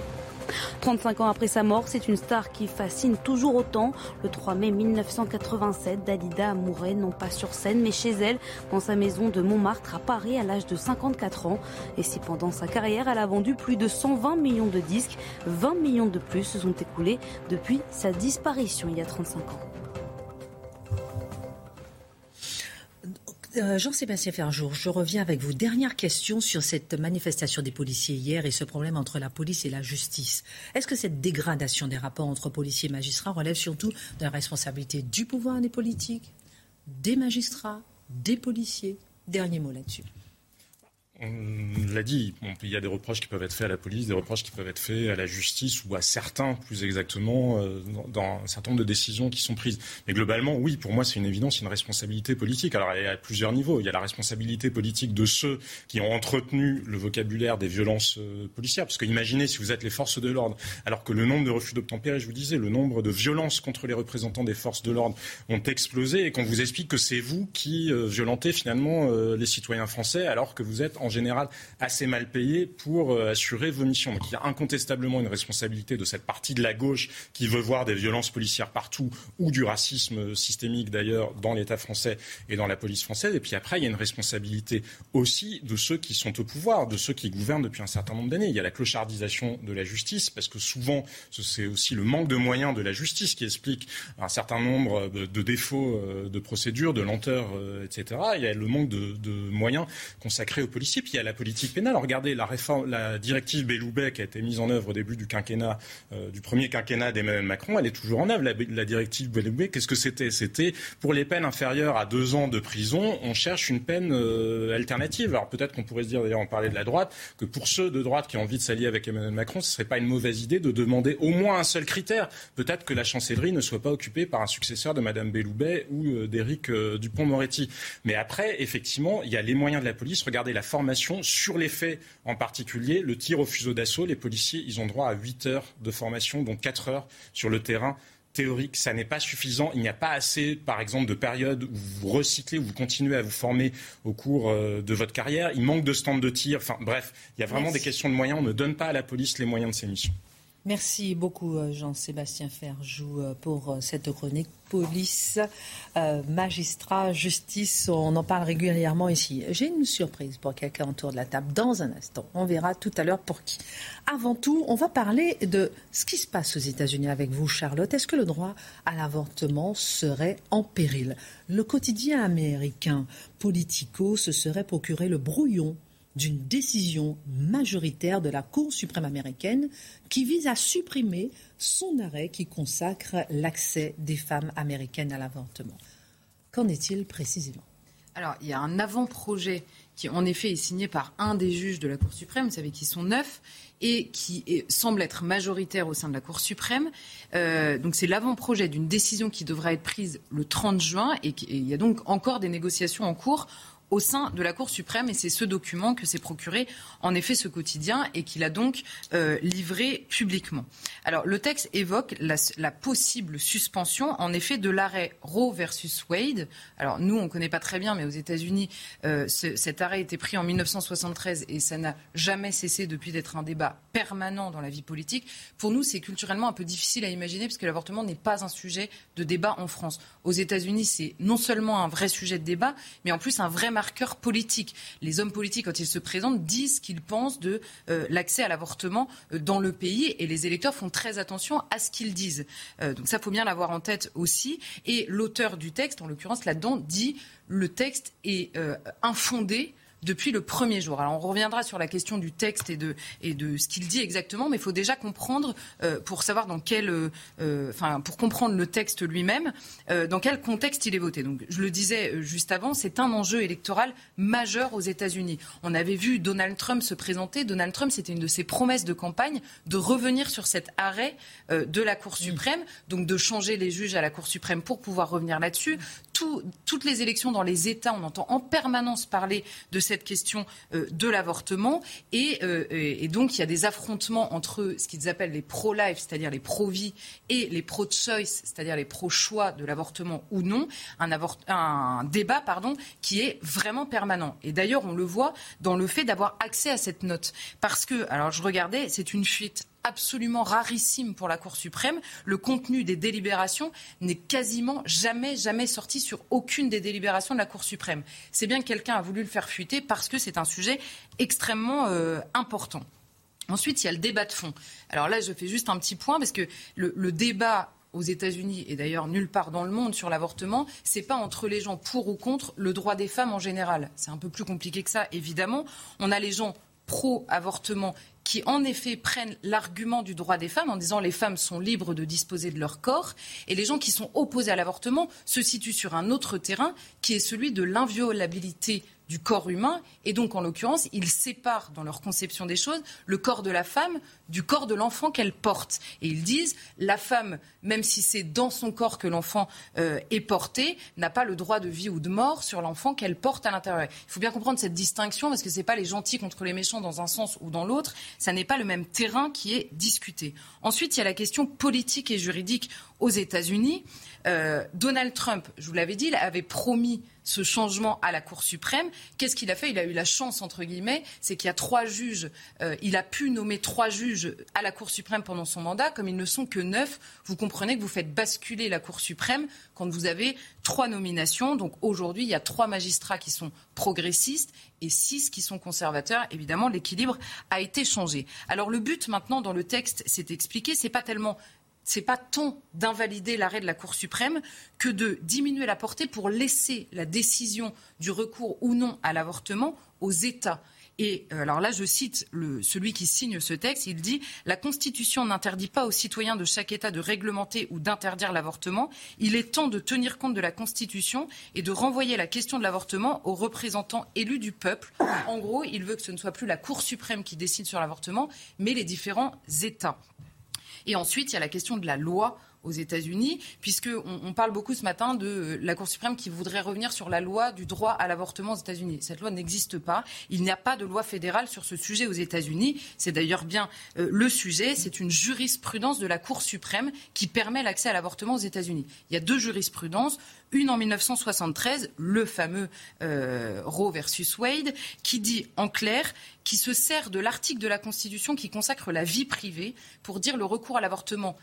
G: 35 ans après sa mort, c'est une star qui fascine toujours autant. Le 3 mai 1987, Dalida mourait non pas sur scène, mais chez elle, dans sa maison de Montmartre à Paris à l'âge de 54 ans. Et si pendant sa carrière, elle a vendu plus de 120 millions de disques, 20 millions de plus se sont écoulés depuis sa disparition il y a 35 ans.
D: Euh, Jean-Sébastien Ferjour, je reviens avec vous. Dernière question sur cette manifestation des policiers hier et ce problème entre la police et la justice. Est-ce que cette dégradation des rapports entre policiers et magistrats relève surtout de la responsabilité du pouvoir des politiques, des magistrats, des policiers? Dernier mot là-dessus.
H: On l'a dit, il y a des reproches qui peuvent être faits à la police, des reproches qui peuvent être faits à la justice ou à certains, plus exactement, euh, dans un certain nombre de décisions qui sont prises. Mais globalement, oui, pour moi, c'est une évidence, une responsabilité politique. Alors, il y a plusieurs niveaux. Il y a la responsabilité politique de ceux qui ont entretenu le vocabulaire des violences euh, policières. Parce que imaginez si vous êtes les forces de l'ordre, alors que le nombre de refus d'obtempérer, je vous disais, le nombre de violences contre les représentants des forces de l'ordre ont explosé et qu'on vous explique que c'est vous qui euh, violentez finalement les citoyens français alors que vous êtes en général assez mal payé pour euh, assurer vos missions. Donc il y a incontestablement une responsabilité de cette partie de la gauche qui veut voir des violences policières partout ou du racisme systémique d'ailleurs dans l'État français et dans la police française. Et puis après, il y a une responsabilité aussi de ceux qui sont au pouvoir, de ceux qui gouvernent depuis un certain nombre d'années. Il y a la clochardisation de la justice parce que souvent c'est aussi le manque de moyens de la justice qui explique un certain nombre de défauts euh, de procédure, de lenteur, euh, etc. Il y a le manque de moyens consacrés aux policiers. Puis il y a la politique pénale. Regardez la, la directive Belloubet qui a été mise en œuvre au début du quinquennat, euh, du premier quinquennat d'Emmanuel Macron, elle est toujours en œuvre. La, directive Belloubet, qu'est-ce que c'était? C'était pour les peines inférieures à deux ans de prison, on cherche une peine euh, alternative. Alors peut-être qu'on pourrait se dire, d'ailleurs, on parlait de la droite, que pour ceux de droite qui ont envie de s'allier avec Emmanuel Macron, ce serait pas une mauvaise idée de demander au moins un seul critère. Peut-être que la chancellerie ne soit pas occupée par un successeur de Madame Belloubet ou euh, d'Éric Dupont-Moretti. Mais après, effectivement, il y a les moyens de la police. Regardez la formation sur les faits en particulier, le tir au fuseau d'assaut. Les policiers, ils ont droit à 8 heures de formation, dont 4 heures sur le terrain théorique, ça n'est pas suffisant. Il n'y a pas assez, par exemple, de périodes où vous recyclez, où vous continuez à vous former au cours euh, de votre carrière. Il manque de stands de tir. Enfin, bref, il y a vraiment des questions de moyens. On ne donne pas à la police les moyens de ses missions.
D: Merci beaucoup euh, Jean-Sébastien Ferjou euh, pour euh, cette chronique. Police, magistrat, justice, on en parle régulièrement ici. J'ai une surprise pour quelqu'un autour de la table dans un instant. On verra tout à l'heure pour qui. Avant tout, on va parler de ce qui se passe aux États-Unis avec vous, Charlotte. Est-ce que le droit à l'avortement serait en péril? Le quotidien américain Politico se serait procuré le brouillon d'une décision majoritaire de la Cour suprême américaine qui vise à supprimer son arrêt qui consacre l'accès des femmes américaines à l'avortement. Qu'en est-il précisément?
F: Alors, il y a un avant-projet qui, en effet, est signé par un des juges de la Cour suprême, vous savez qu'ils sont neuf, et qui semble être majoritaire au sein de la Cour suprême. Euh, donc c'est l'avant-projet d'une décision qui devra être prise le 30 juin, et, et il y a donc encore des négociations en cours au sein de la Cour suprême et c'est ce document que s'est procuré en effet ce quotidien et qu'il a donc euh, livré publiquement. Alors le texte évoque la, possible suspension en effet de l'arrêt Roe versus Wade. Alors nous on ne connaît pas très bien mais aux États-Unis euh, cet arrêt été pris en 1973 et ça n'a jamais cessé depuis d'être un débat permanent dans la vie politique. Pour nous c'est culturellement un peu difficile à imaginer parce que l'avortement n'est pas un sujet de débat en France. Aux États-Unis c'est non seulement un vrai sujet de débat mais en plus un vrai marqueur politique. Les hommes politiques, quand ils se présentent, disent ce qu'ils pensent de euh, l'accès à l'avortement euh, dans le pays et les électeurs font très attention à ce qu'ils disent. Euh, donc ça, faut bien l'avoir en tête aussi. Et l'auteur du texte, en l'occurrence là-dedans, dit le texte est infondé depuis le premier jour. Alors on reviendra sur la question du texte et de, et de ce qu'il dit exactement, mais il faut déjà comprendre, euh, pour savoir dans quel, euh, euh, enfin pour comprendre le texte lui-même, dans quel contexte il est voté. Donc je le disais juste avant, c'est un enjeu électoral majeur aux États-Unis. On avait vu Donald Trump se présenter. Donald Trump, c'était une de ses promesses de campagne de revenir sur cet arrêt de la Cour suprême, donc de changer les juges à la Cour suprême pour pouvoir revenir là-dessus. Toutes les élections dans les États, on entend en permanence parler de cette question euh, de l'avortement. Euh, et, donc, il y a des affrontements entre ce qu'ils appellent les pro-life, c'est-à-dire les pro-vie, et les pro-choice, c'est-à-dire les pro-choix de l'avortement ou non. Un, un débat pardon, qui est vraiment permanent. Et d'ailleurs, on le voit dans le fait d'avoir accès à cette note. Parce que, alors je regardais, c'est une fuite absolument rarissime pour la Cour suprême. Le contenu des délibérations n'est quasiment jamais, jamais sorti sur aucune des délibérations de la Cour suprême. C'est bien que quelqu'un a voulu le faire fuiter parce que c'est un sujet extrêmement euh, important. Ensuite, il y a le débat de fond. Alors là, je fais juste un petit point parce que le, débat aux États-Unis et d'ailleurs nulle part dans le monde sur l'avortement, c'est pas entre les gens pour ou contre le droit des femmes en général. C'est un peu plus compliqué que ça, évidemment. On a les gens pro-avortement qui en effet prennent l'argument du droit des femmes en disant les femmes sont libres de disposer de leur corps et les gens qui sont opposés à l'avortement se situent sur un autre terrain qui est celui de l'inviolabilité du corps humain. Et donc, en l'occurrence, ils séparent dans leur conception des choses le corps de la femme du corps de l'enfant qu'elle porte. Et ils disent, la femme, même si c'est dans son corps que l'enfant euh, est porté, n'a pas le droit de vie ou de mort sur l'enfant qu'elle porte à l'intérieur. Il faut bien comprendre cette distinction parce que ce n'est pas les gentils contre les méchants dans un sens ou dans l'autre. Ça n'est pas le même terrain qui est discuté. Ensuite, il y a la question politique et juridique aux États-Unis. Euh, Donald Trump, je vous l'avais dit, avait promis ce changement à la Cour suprême. Qu'est-ce qu'il a fait? Il a eu la chance, entre guillemets, c'est qu'il y a trois juges. Euh, il a pu nommer trois juges à la Cour suprême pendant son mandat. Comme ils ne sont que neuf, vous comprenez que vous faites basculer la Cour suprême quand vous avez trois nominations. Donc aujourd'hui, il y a trois magistrats qui sont progressistes et six qui sont conservateurs. Évidemment, l'équilibre a été changé. Alors le but maintenant dans le texte, c'est expliqué, c'est pas tellement c'est pas tant d'invalider l'arrêt de la Cour suprême que de diminuer la portée pour laisser la décision du recours ou non à l'avortement aux États. Et euh, alors là, je cite celui qui signe ce texte, il dit La Constitution n'interdit pas aux citoyens de chaque État de réglementer ou d'interdire l'avortement. Il est temps de tenir compte de la Constitution et de renvoyer la question de l'avortement aux représentants élus du peuple. En gros, il veut que ce ne soit plus la Cour suprême qui décide sur l'avortement, mais les différents États. Et ensuite, il y a la question de la loi aux États-Unis, puisqu'on on parle beaucoup ce matin de la Cour suprême qui voudrait revenir sur la loi du droit à l'avortement aux États-Unis. Cette loi n'existe pas. Il n'y a pas de loi fédérale sur ce sujet aux États-Unis. C'est d'ailleurs bien euh, le sujet. C'est une jurisprudence de la Cour suprême qui permet l'accès à l'avortement aux États-Unis. Il y a deux jurisprudences. Une en 1973, le fameux euh, Roe versus Wade, qui dit en clair qui se sert de l'article de la Constitution qui consacre la vie privée pour dire le recours à l'avortement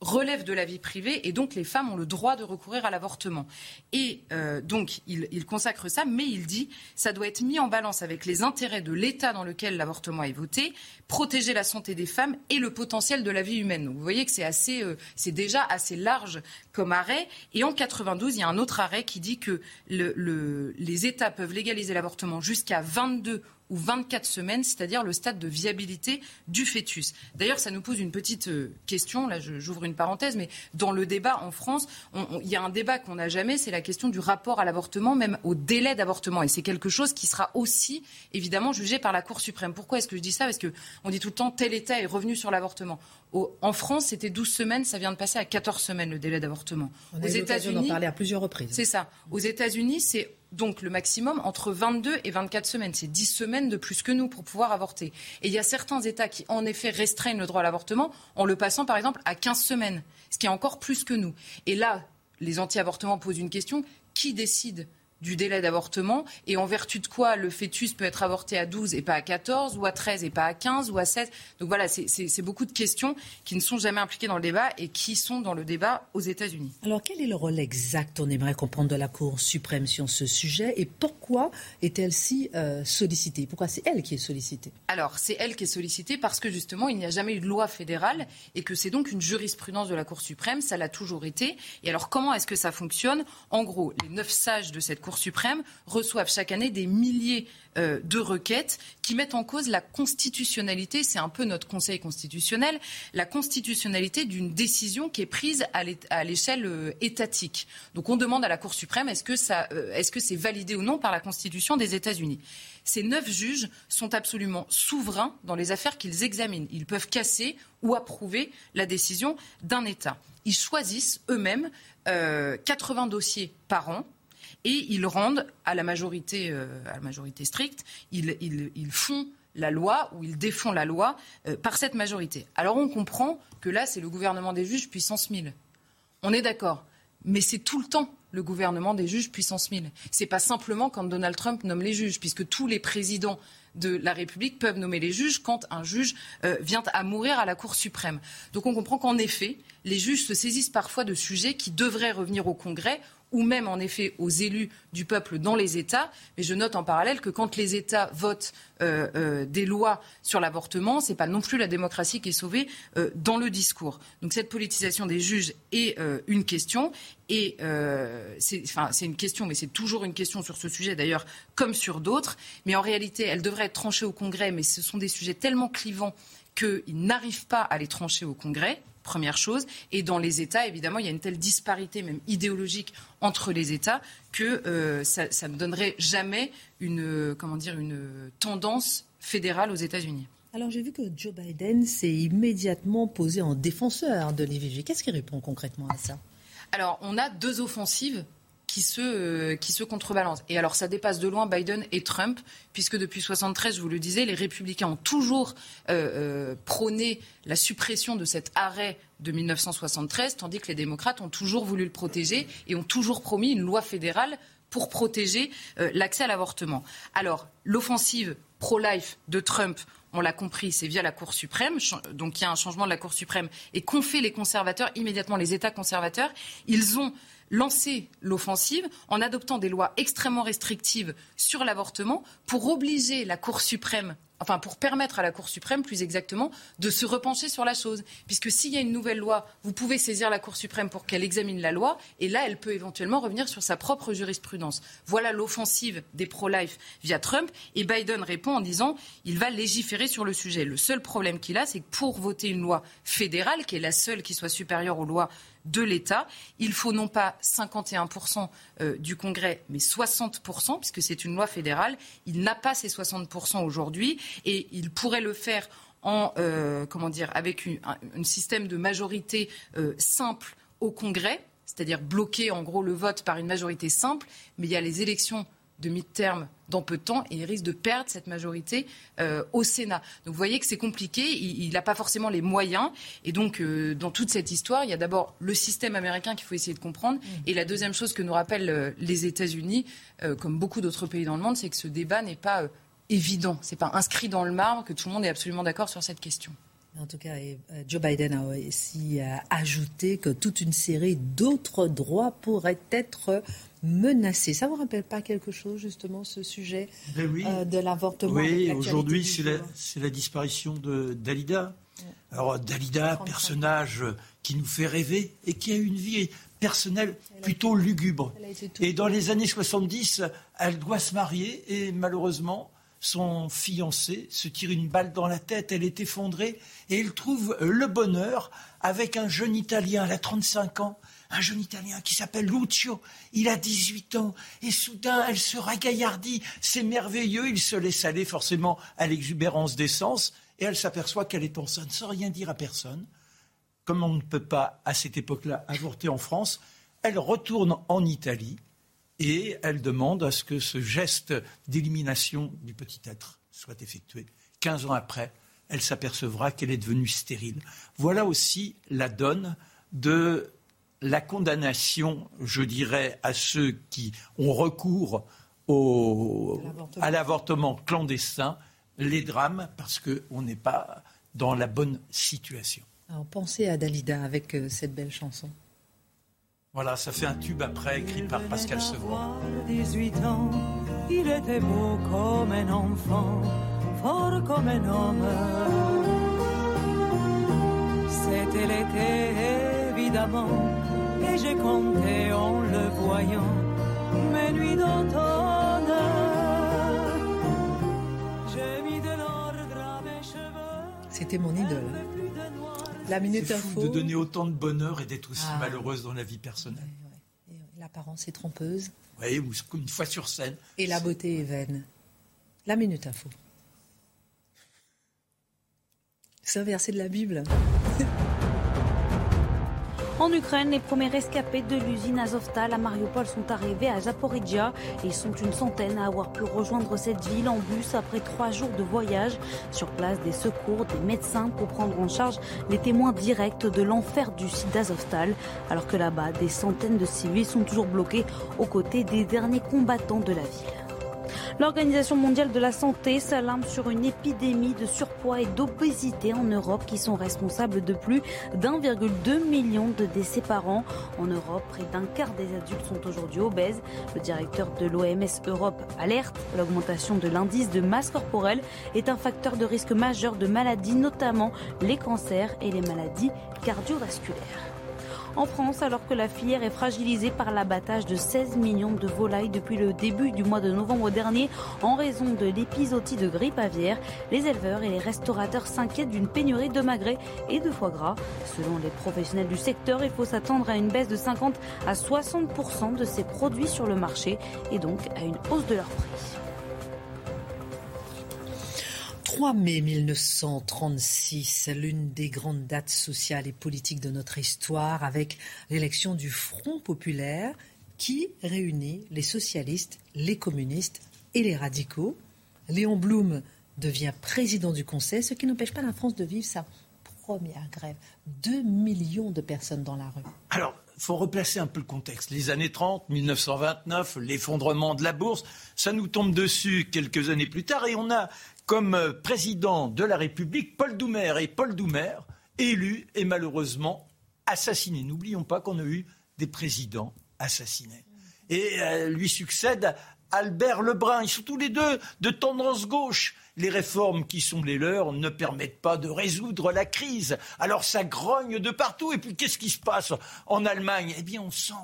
F: relève de la vie privée et donc les femmes ont le droit de recourir à l'avortement. Et euh, donc il, consacre ça, mais il dit ça doit être mis en balance avec les intérêts de l'État dans lequel l'avortement est voté, protéger la santé des femmes et le potentiel de la vie humaine. Vous voyez que c'est assez, euh, déjà assez large comme arrêt. Et en 92, il y a un autre arrêt qui dit que les États peuvent légaliser l'avortement jusqu'à 22 ou 24 semaines, c'est-à-dire le stade de viabilité du fœtus. D'ailleurs, ça nous pose une petite euh, question, là j'ouvre une parenthèse, mais dans le débat en France, il y a un débat qu'on n'a jamais, c'est la question du rapport à l'avortement, même au délai d'avortement. Et c'est quelque chose qui sera aussi, évidemment, jugé par la Cour suprême. Pourquoi est-ce que je dis ça? Parce qu'on dit tout le temps, tel État est revenu sur l'avortement. en France, c'était 12 semaines, ça vient de passer à 14 semaines le délai d'avortement.
D: Aux États-Unis, on en parlait à plusieurs reprises.
F: C'est ça. Aux États-Unis, c'est donc le maximum entre 22 et 24 semaines. C'est 10 semaines de plus que nous pour pouvoir avorter. Et il y a certains États qui, en effet, restreignent le droit à l'avortement en le passant, par exemple, à 15 semaines, ce qui est encore plus que nous. Et là, les anti-avortements posent une question. Qui décide du délai d'avortement et en vertu de quoi le fœtus peut être avorté à 12 et pas à 14 ou à 13 et pas à 15 ou à 16. Donc voilà, c'est beaucoup de questions qui ne sont jamais impliquées dans le débat et qui sont dans le débat aux États-Unis.
D: Alors quel est le rôle exact, on aimerait comprendre, de la Cour suprême sur ce sujet et pourquoi est-elle si euh, sollicitée? Pourquoi c'est elle qui est sollicitée?
F: Alors c'est elle qui est sollicitée parce que justement il n'y a jamais eu de loi fédérale et que c'est donc une jurisprudence de la Cour suprême, ça l'a toujours été. Et alors comment est-ce que ça fonctionne? En gros, les neuf sages de cette Cour suprême reçoivent chaque année des milliers euh, de requêtes qui mettent en cause la constitutionnalité, c'est un peu notre Conseil constitutionnel, la constitutionnalité d'une décision qui est prise à l'échelle euh, étatique. Donc on demande à la Cour suprême est-ce euh, est-ce que c'est validé ou non par la Constitution des États-Unis? Ces neuf juges sont absolument souverains dans les affaires qu'ils examinent. Ils peuvent casser ou approuver la décision d'un État. Ils choisissent eux-mêmes 80 dossiers par an et ils rendent à la majorité, euh, à la majorité stricte, ils, font la loi ou ils défont la loi euh, par cette majorité. Alors on comprend que là, c'est le gouvernement des juges puissance 1000. On est d'accord. Mais c'est tout le temps le gouvernement des juges puissance 1000. C'est pas simplement quand Donald Trump nomme les juges, puisque tous les présidents de la République peuvent nommer les juges quand un juge euh, vient à mourir à la Cour suprême. Donc on comprend qu'en effet, les juges se saisissent parfois de sujets qui devraient revenir au Congrès ou même en effet aux élus du peuple dans les États. Mais je note en parallèle que quand les États votent euh, euh, des lois sur l'avortement, ce n'est pas non plus la démocratie qui est sauvée euh, dans le discours. Donc cette politisation des juges est une question. Et c'est une question, mais c'est toujours une question sur ce sujet d'ailleurs, comme sur d'autres. Mais en réalité, elle devrait être tranchée au Congrès, mais ce sont des sujets tellement clivants qu'ils n'arrivent pas à les trancher au Congrès Première chose. Et dans les États, évidemment, il y a une telle disparité, même idéologique, entre les États que euh, ça, ne donnerait jamais une, comment dire, une tendance fédérale aux États-Unis.
D: Alors j'ai vu que Joe Biden s'est immédiatement posé en défenseur de l'IVG. Qu'est-ce qu'il répond concrètement à ça?
F: Alors on a deux offensives qui se, euh. Et alors, ça dépasse de loin Biden et Trump, puisque depuis 1973, je vous le disais, les républicains ont toujours euh, euh, prôné la suppression de cet arrêt de 1973, tandis que les démocrates ont toujours voulu le protéger et ont toujours promis une loi fédérale pour protéger l'accès à l'avortement. Alors, l'offensive pro-life de Trump, on l'a compris, c'est via la Cour suprême. Donc il y a un changement de la Cour suprême. Et qu'ont fait les conservateurs, immédiatement les États conservateurs Ils ont lancer l'offensive en adoptant des lois extrêmement restrictives sur l'avortement pour obliger la Cour suprême enfin pour permettre à la Cour suprême, plus exactement, de se repencher sur la chose. Puisque s'il y a une nouvelle loi, vous pouvez saisir la Cour suprême pour qu'elle examine la loi, et là, elle peut éventuellement revenir sur sa propre jurisprudence. Voilà l'offensive des pro-life via Trump, et Biden répond en disant il va légiférer sur le sujet. Le seul problème qu'il a, c'est que pour voter une loi fédérale, qui est la seule qui soit supérieure aux lois de l'État. Il faut non pas 51% euh, du Congrès, mais 60%, puisque c'est une loi fédérale. Il n'a pas ces 60% aujourd'hui et il pourrait le faire en, euh, comment dire, avec un, système de majorité euh, simple au Congrès, c'est-à-dire bloquer en gros le vote par une majorité simple, mais il y a les élections de mi-terme dans peu de temps et il risque de perdre cette majorité euh, au Sénat. Donc vous voyez que c'est compliqué, il n'a pas forcément les moyens. Et donc euh, dans toute cette histoire, il y a d'abord le système américain qu'il faut essayer de comprendre. Mm. Et la deuxième chose que nous rappellent euh, les États-Unis, comme beaucoup d'autres pays dans le monde, c'est que ce débat n'est pas évident, c'est pas inscrit dans le marbre, que tout le monde est absolument d'accord sur cette question.
D: En tout cas, Joe Biden a aussi ajouté que toute une série d'autres droits pourraient être menacés. Ça ne vous rappelle pas quelque chose, justement, ce sujet
I: ben
D: euh, de l'avortement
I: Oui, aujourd'hui, c'est la, disparition de Dalida. Alors, Dalida, personnage qui nous fait rêver et qui a une vie personnelle plutôt lugubre. Et dans les années 70, elle doit se marier et malheureusement, son fiancé se tire une balle dans la tête, elle est effondrée et elle trouve le bonheur avec un jeune Italien, elle a 35 ans, un jeune Italien qui s'appelle Lucio. Il a 18 ans et soudain, elle se ragaillardit. C'est merveilleux. Il se laisse aller forcément à l'exubérance des sens et elle s'aperçoit qu'elle est enceinte sans rien dire à personne. Comme on ne peut pas, à cette époque-là, avorter en France, elle retourne en Italie et elle demande à ce que ce geste d'élimination du petit être soit effectué. Quinze ans après, elle s'apercevra qu'elle est devenue stérile. Voilà aussi la donne de la condamnation, je dirais, à ceux qui ont recours à l'avortement clandestin, les drames, parce qu'on n'est pas dans la bonne situation.
D: Alors pensez à Dalida avec euh, cette belle chanson.
I: Voilà, ça fait un tube après, écrit par Pascal Sevran.
J: 18 ans, il était beau comme un enfant, fort comme un homme. C'était l'été, évidemment et j'ai compté en le voyant mes nuits d'automne. J'ai mis de l'ordre à mes cheveux.
D: C'était mon idole. La minute info.
I: de donner autant de bonheur et d'être aussi ah. malheureuse dans la vie personnelle.
D: L'apparence est trompeuse.
I: Oui, une fois sur scène.
D: Et la beauté est vaine. La minute info. C'est un verset de la Bible. *laughs*
G: En Ukraine, les premiers rescapés de l'usine Azovstal à Mariupol sont arrivés à Zaporizhia. Ils sont une centaine à avoir pu rejoindre cette ville en bus après trois jours de voyage. Sur place, des secours, des médecins pour prendre en charge les témoins directs de l'enfer du site d'Azovstal. Alors que là-bas, des centaines de civils sont toujours bloqués aux côtés des derniers combattants de la ville. L'Organisation mondiale de la santé s'alarme sur une épidémie de surpoids et d'obésité en Europe qui sont responsables de plus d'1,2 million de décès par an. En Europe, près d'un quart des adultes sont aujourd'hui obèses. Le directeur de l'OMS Europe alerte, l'augmentation de l'indice de masse corporelle est un facteur de risque majeur de maladies, notamment les cancers et les maladies cardiovasculaires. En France, alors que la filière est fragilisée par l'abattage de 16 millions de volailles depuis le début du mois de novembre dernier en raison de l'épisodie de grippe aviaire, les éleveurs et les restaurateurs s'inquiètent d'une pénurie de magret et de foie gras. Selon les professionnels du secteur, il faut s'attendre à une baisse de 50 à 60% de ces produits sur le marché et donc à une hausse de leur prix.
D: 3 mai 1936, l'une des grandes dates sociales et politiques de notre histoire, avec l'élection du Front populaire qui réunit les socialistes, les communistes et les radicaux. Léon Blum devient président du Conseil, ce qui n'empêche pas la France de vivre sa première grève. 2 millions de personnes dans la rue.
I: Alors, il faut replacer un peu le contexte. Les années 30, 1929, l'effondrement de la bourse, ça nous tombe dessus quelques années plus tard et on a comme euh, président de la République Paul Doumer. Et Paul Doumer, élu et malheureusement assassiné. N'oublions pas qu'on a eu des présidents assassinés. Et euh, lui succède Albert Lebrun. Ils sont tous les deux de tendance gauche. Les réformes qui sont les leurs ne permettent pas de résoudre la crise. Alors ça grogne de partout. Et puis qu'est-ce qui se passe en Allemagne? Eh bien on sent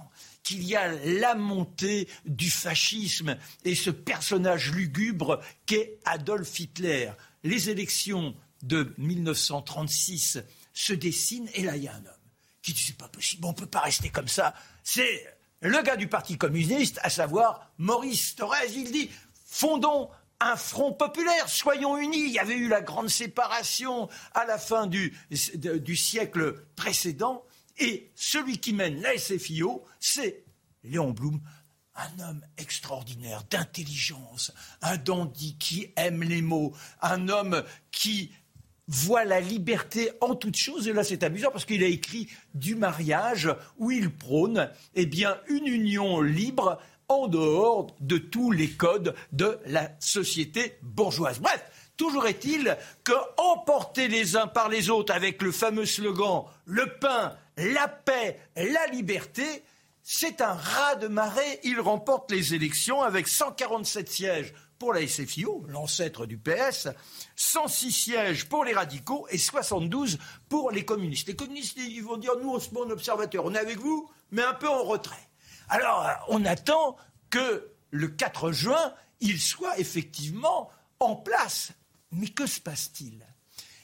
I: qu'il y a la montée du fascisme et ce personnage lugubre qu'est Adolf Hitler. Les élections de 1936 se dessinent et là il y a un homme qui dit c'est pas possible, on ne peut pas rester comme ça. C'est le gars du Parti communiste, à savoir Maurice Thorez. Il dit fondons un front populaire, soyons unis. Il y avait eu la grande séparation à la fin du, du siècle précédent. Et celui qui mène la SFIO, c'est Léon Blum, un homme extraordinaire, d'intelligence, un dandy qui aime les mots, un homme qui voit la liberté en toute chose. Et là, c'est amusant parce qu'il a écrit du mariage où il prône eh bien, une union libre en dehors de tous les codes de la société bourgeoise. Bref, Toujours est-il que emportés les uns par les autres avec le fameux slogan le pain, la paix, la liberté, c'est un rat de marée. Il remporte les élections avec 147 sièges pour la SFIO, l'ancêtre du PS, 106 sièges pour les radicaux et 72 pour les communistes. Les communistes, ils vont dire, nous, on se met en observateur, on est avec vous, mais un peu en retrait. Alors, on attend que le 4 juin, il soit effectivement en place. Mais que se passe-t-il?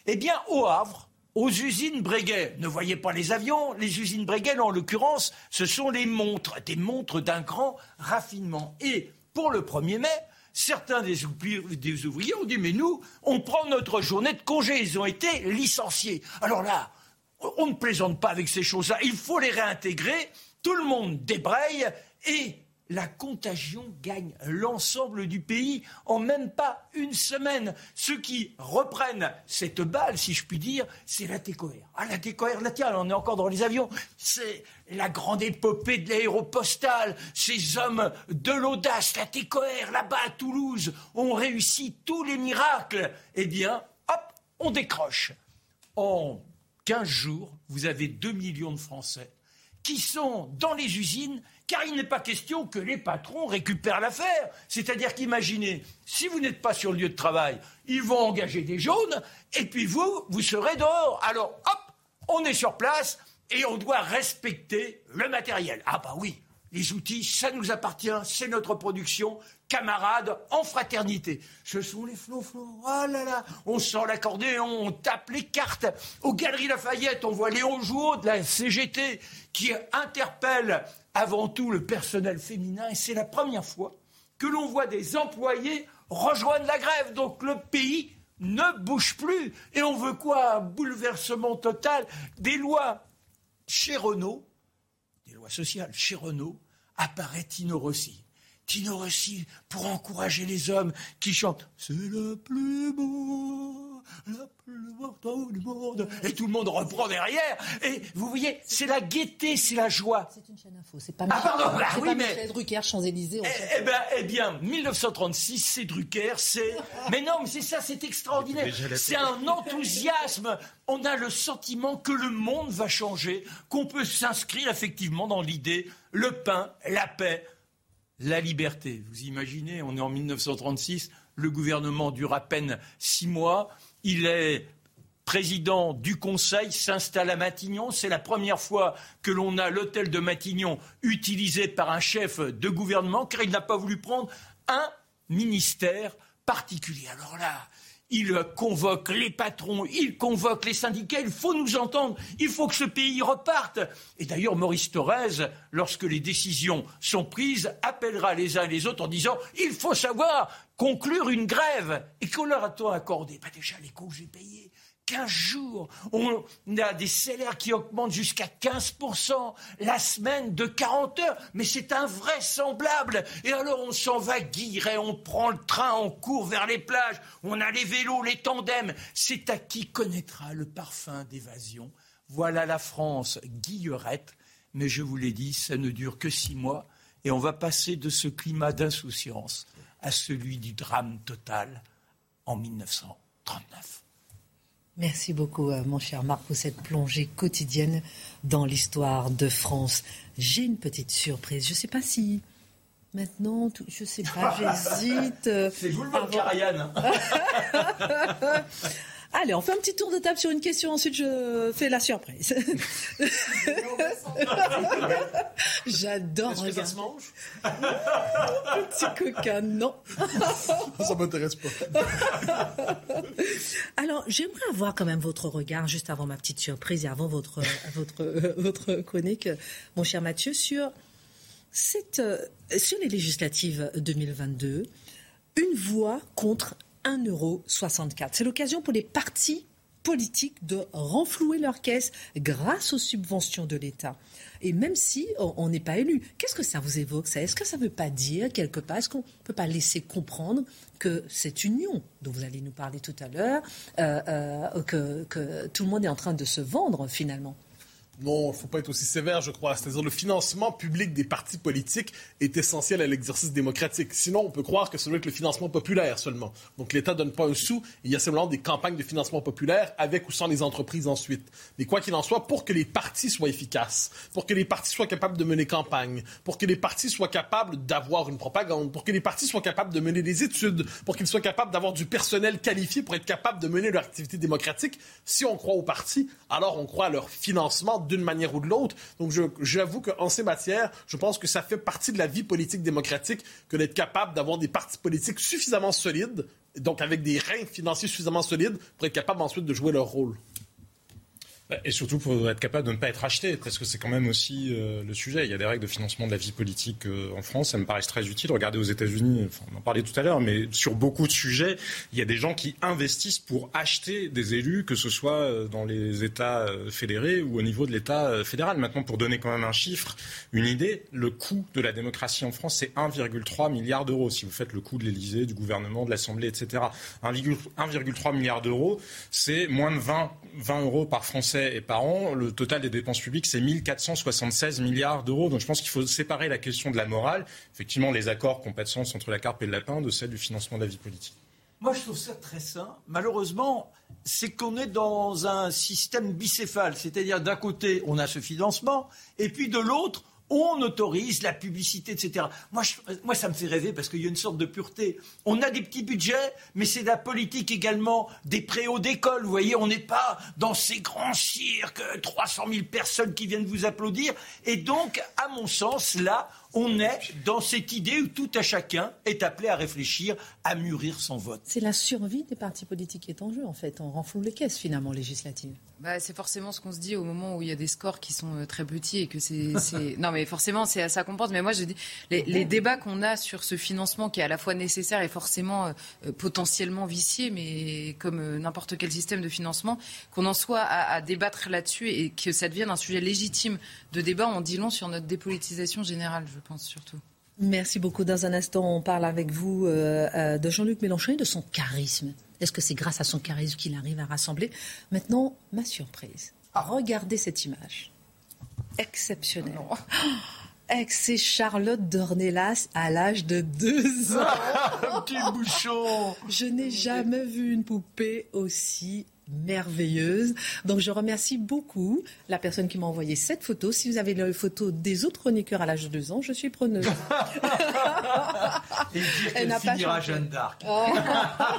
I: Eh bien, au Havre, aux usines Breguet. Ne voyez pas les avions, les usines Breguet, en l'occurrence, ce sont les montres, des montres d'un grand raffinement. Et pour le 1er mai, certains des, ouvriers ont dit, mais nous, on prend notre journée de congé, ils ont été licenciés. Alors là, on ne plaisante pas avec ces choses-là, il faut les réintégrer, tout le monde débraye et la contagion gagne l'ensemble du pays en même pas une semaine. Ceux qui reprennent cette balle, si je puis dire, c'est la TCOR. Ah, la TCOR, là, tiens, on est encore dans les avions. C'est la grande épopée de l'aéropostale. Ces hommes de l'audace, la TCOR, là-bas à Toulouse, ont réussi tous les miracles. Eh bien, hop, on décroche. En 15 jours, vous avez 2 millions de Français qui sont dans les usines car il n'est pas question que les patrons récupèrent l'affaire. C'est-à-dire qu'imaginez, si vous n'êtes pas sur le lieu de travail, ils vont engager des jaunes, et puis vous, vous serez dehors. Alors, hop, on est sur place, et on doit respecter le matériel. Ah bah oui, les outils, ça nous appartient, c'est notre production, camarades, en fraternité. Ce sont les flots-flots. Oh là là, on sent l'accordéon, on tape les cartes. Aux Galeries Lafayette, on voit Léon Jouot de la CGT qui interpelle avant tout le personnel féminin. Et c'est la première fois que l'on voit des employés rejoindre la grève. Donc le pays ne bouge plus. Et on veut quoi? Un bouleversement total des lois. Chez Renault, des lois sociales, chez Renault, apparaît Tino Rossi. Tino Rossi pour encourager les hommes qui chantent C'est le plus beau, le plus du monde. Et tout le monde reprend derrière. Et vous voyez, c'est la gaieté, c'est la joie.
D: C'est une chaîne info, c'est pas
I: Ah, pardon, bah
D: c'est
I: oui,
D: pas
I: mais.
D: Michel Drucker, Champs-Élysées.
I: Eh, eh ben, eh bien, 1936, c'est Drucker, c'est. *laughs* Mais non, mais c'est ça, c'est extraordinaire. C'est un enthousiasme. On a le sentiment que le monde va changer, qu'on peut s'inscrire effectivement dans l'idée le pain, la paix, la liberté. Vous imaginez, on est en 1936, le gouvernement dure à peine six mois, il est président du Conseil, s'installe à Matignon. C'est la première fois que l'on a l'hôtel de Matignon utilisé par un chef de gouvernement, car il n'a pas voulu prendre un ministère particulier. Alors là, il convoque les patrons, il convoque les syndicats, il faut nous entendre, il faut que ce pays reparte. Et d'ailleurs, Maurice Thorez, lorsque les décisions sont prises, appellera les uns et les autres en disant il faut savoir conclure une grève. Et qu'on leur a-t-on accordé bah Déjà, les congés payés, 15 jours. On a des salaires qui augmentent jusqu'à 15%, la semaine de 40 heures. Mais c'est invraisemblable. Et alors on s'en va guirer, on prend le train, on court vers les plages, on a les vélos, les tandems. C'est à qui connaîtra le parfum d'évasion? Voilà la France, guillerette. Mais je vous l'ai dit, ça ne dure que six mois. Et on va passer de ce climat d'insouciance à celui du drame total en 1939.
D: Merci beaucoup, euh, mon cher Marc, pour cette plongée quotidienne dans l'histoire de France. J'ai une petite surprise. Je ne sais pas si maintenant, je ne sais pas, *laughs* j'hésite. Euh,
I: C'est vous le Ariane. *laughs* *laughs*
D: Allez, on fait un petit tour de table sur une question, ensuite je fais la surprise. *laughs* J'adore
E: Est-ce que ça se mange
D: Petit coquin, non. *laughs*
E: Ça m'intéresse pas. *laughs*
D: Alors, j'aimerais avoir quand même votre regard, juste avant ma petite surprise et avant votre, votre, votre chronique, mon cher Mathieu, sur, cette, sur les législatives 2022, une voix contre 1,64€. C'est l'occasion pour les partis politiques de renflouer leur caisse grâce aux subventions de l'État. Et même si on n'est pas élu, qu'est-ce que ça vous évoque Est-ce que ça ne veut pas dire quelque part, est-ce qu'on ne peut pas laisser comprendre que cette union dont vous allez nous parler tout à l'heure, euh, euh, que tout le monde est en train de se vendre finalement?
E: Non, il ne faut pas être aussi sévère, je crois. C'est-à-dire le financement public des partis politiques est essentiel à l'exercice démocratique. Sinon, on peut croire que c'est avec le financement populaire seulement. Donc l'État ne donne pas un sou. Il y a simplement des campagnes de financement populaire avec ou sans les entreprises ensuite. Mais quoi qu'il en soit, pour que les partis soient efficaces, pour que les partis soient capables de mener campagne, pour que les partis soient capables d'avoir une propagande, pour que les partis soient capables de mener des études, pour qu'ils soient capables d'avoir du personnel qualifié pour être capables de mener leur activité démocratique, si on croit aux partis, alors on croit à leur financement d'une manière ou de l'autre. Donc, j'avoue qu'en ces matières, je pense que ça fait partie de la vie politique démocratique que d'être capable d'avoir des partis politiques suffisamment solides, donc avec des reins financiers suffisamment solides pour être capable ensuite de jouer leur rôle.
H: Bah, et surtout pour être capable de ne pas être acheté, parce que c'est quand même aussi euh, le sujet. Il y a des règles de financement de la vie politique euh, en France, ça me paraît très utile. Regardez aux États-Unis, on en parlait tout à l'heure, mais sur beaucoup de sujets, il y a des gens qui investissent pour acheter des élus, que ce soit euh, dans les États fédérés ou au niveau de l'État fédéral. Maintenant, pour donner quand même un chiffre, une idée, le coût de la démocratie en France, c'est 1,3 milliard d'euros. Si vous faites le coût de l'Élysée, du gouvernement, de l'Assemblée, etc. 1,3 milliard d'euros, c'est moins de 20, 20 euros par Français et par an. Le total des dépenses publiques, c'est 1476 milliards d'euros. Donc je pense qu'il faut séparer la question de la morale, effectivement les accords qui n'ont pas de sens entre la carpe et le lapin, de celle du financement de la vie politique.
I: Moi, je trouve ça très sain. Malheureusement, c'est qu'on est dans un système bicéphale. C'est-à-dire, d'un côté, on a ce financement, et puis de l'autre, on autorise la publicité, etc. Moi, moi, ça me fait rêver parce qu'il y a une sorte de pureté. On a des petits budgets, mais c'est la politique également des préaux d'école. Vous voyez, on n'est pas dans ces grands cirques, 300 000 personnes qui viennent vous applaudir. Et donc, à mon sens, là, on est dans cette idée où tout à chacun est appelé à réfléchir, à mûrir son vote.
D: C'est la survie des partis politiques qui est en jeu, en fait. On renfloue les caisses, finalement, législatives.
F: Bah, c'est forcément ce qu'on se dit au moment où il y a des scores qui sont euh, très petits et que c'est. *laughs* non, mais forcément, c'est à ça qu'on pense. Mais moi, je dis, les, débats qu'on a sur ce financement qui est à la fois nécessaire et forcément euh, potentiellement vicié, mais comme euh, n'importe quel système de financement, qu'on en soit à, à débattre là-dessus et que ça devienne un sujet légitime de débat, on dit long sur notre dépolitisation générale, je pense surtout.
D: Merci beaucoup. Dans un instant, on parle avec vous de Jean-Luc Mélenchon et de son charisme. Est-ce que c'est grâce à son charisme qu'il arrive à rassembler Maintenant, ma surprise. Regardez cette image. Exceptionnelle. *gasps* Ex, Charlotte Dornelas à l'âge de deux *laughs* ans.
I: Petit bouchon.
D: Je n'ai jamais vu une poupée aussi merveilleuse. Donc je remercie beaucoup la personne qui m'a envoyé cette photo. Si vous avez les photos des autres chroniqueurs à l'âge de deux ans, je suis preneuse.
I: Et dire qu'elle finira. Jeanne d'Arc.
D: Oh.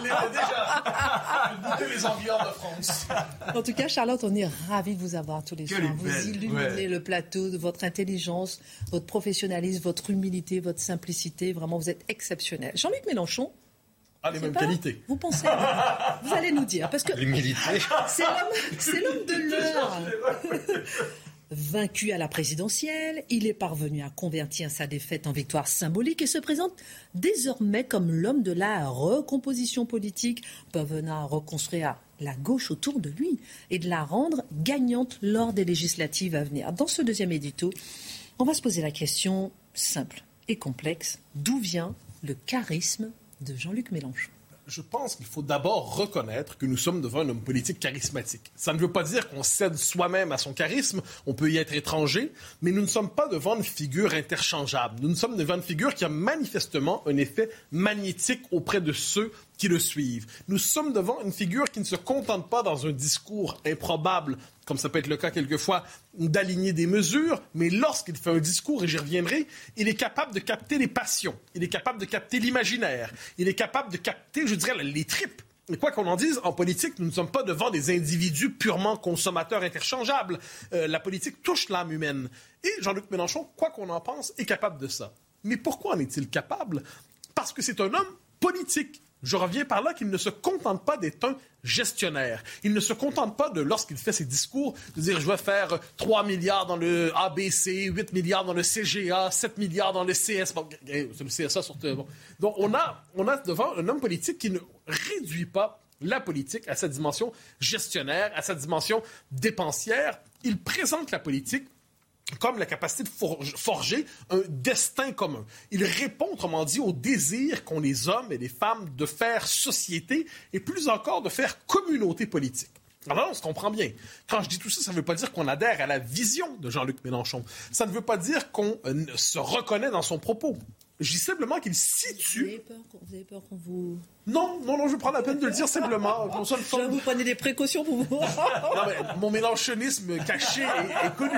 E: Déjà. Les ambiants de France.
D: En tout cas, Charlotte, on est ravis de vous avoir tous les
I: Quelle
D: soirs. Vous illuminez
I: ouais.
D: le plateau de votre intelligence, votre professionnalisme, votre humilité, votre simplicité. Vraiment, vous êtes exceptionnel. Jean-Luc Mélenchon,
E: Ah, les mêmes
D: pas-
E: qualités.
D: Vous pensez Vous allez nous dire. Parce que
B: L'humilité.
D: c'est l'homme, c'est l'homme de *laughs* l'heure. Vaincu à la présidentielle, il est parvenu à convertir sa défaite en victoire symbolique et se présente désormais comme l'homme de la recomposition politique, parvenant à reconstruire la gauche autour de lui et de la rendre gagnante lors des législatives à venir. Dans ce deuxième édito, on va se poser la question simple et complexe d'où vient le charisme de Jean-Luc Mélenchon
E: Je pense qu'il faut d'abord reconnaître que nous sommes devant un homme politique charismatique. Ça ne veut pas dire qu'on cède soi-même à son charisme, on peut y être étranger, mais nous ne sommes pas devant une figure interchangeable. Nous ne sommes devant une figure qui a manifestement un effet magnétique auprès de ceux qui le suivent. Nous sommes devant une figure qui ne se contente pas dans un discours improbable, comme ça peut être le cas quelquefois, d'aligner des mesures, mais lorsqu'il fait un discours, et j'y reviendrai, il est capable de capter les passions, il est capable de capter l'imaginaire, il est capable de capter, je dirais, les tripes. Et quoi qu'on en dise, en politique, nous ne sommes pas devant des individus purement consommateurs interchangeables. Euh, la politique touche l'âme humaine. Et Jean-Luc Mélenchon, quoi qu'on en pense, est capable de ça. Mais pourquoi en est-il capable? Parce que c'est un homme politique. Je reviens par là qu'il ne se contente pas d'être un gestionnaire. Il ne se contente pas de, lorsqu'il fait ses discours, de dire je vais faire 3 milliards dans le ABC, 8 milliards dans le CGA, 7 milliards dans le CS. Le CSA surtout. Donc on a, on a devant un homme politique qui ne réduit pas la politique à sa dimension gestionnaire, à sa dimension dépensière. Il présente la politique comme la capacité de for- forger un destin commun. Il répond, autrement dit, au désir qu'ont les hommes et les femmes de faire société et plus encore de faire communauté politique. Alors, on se comprend bien. Quand je dis tout ça, ça ne veut pas dire qu'on adhère à la vision de Jean-Luc Mélenchon. Ça ne veut pas dire qu'on euh, se reconnaît dans son propos. Je dis simplement qu'il
D: Vous
E: situe...
D: avez peur qu'on- vous avez peur qu'on vous...
E: Non, non, non, je prends la peine de le dire simplement. *laughs* Qu'on soit
D: Vous prenez des précautions pour vous. *laughs*
E: non, mais mon mélanchonisme caché est, est connu.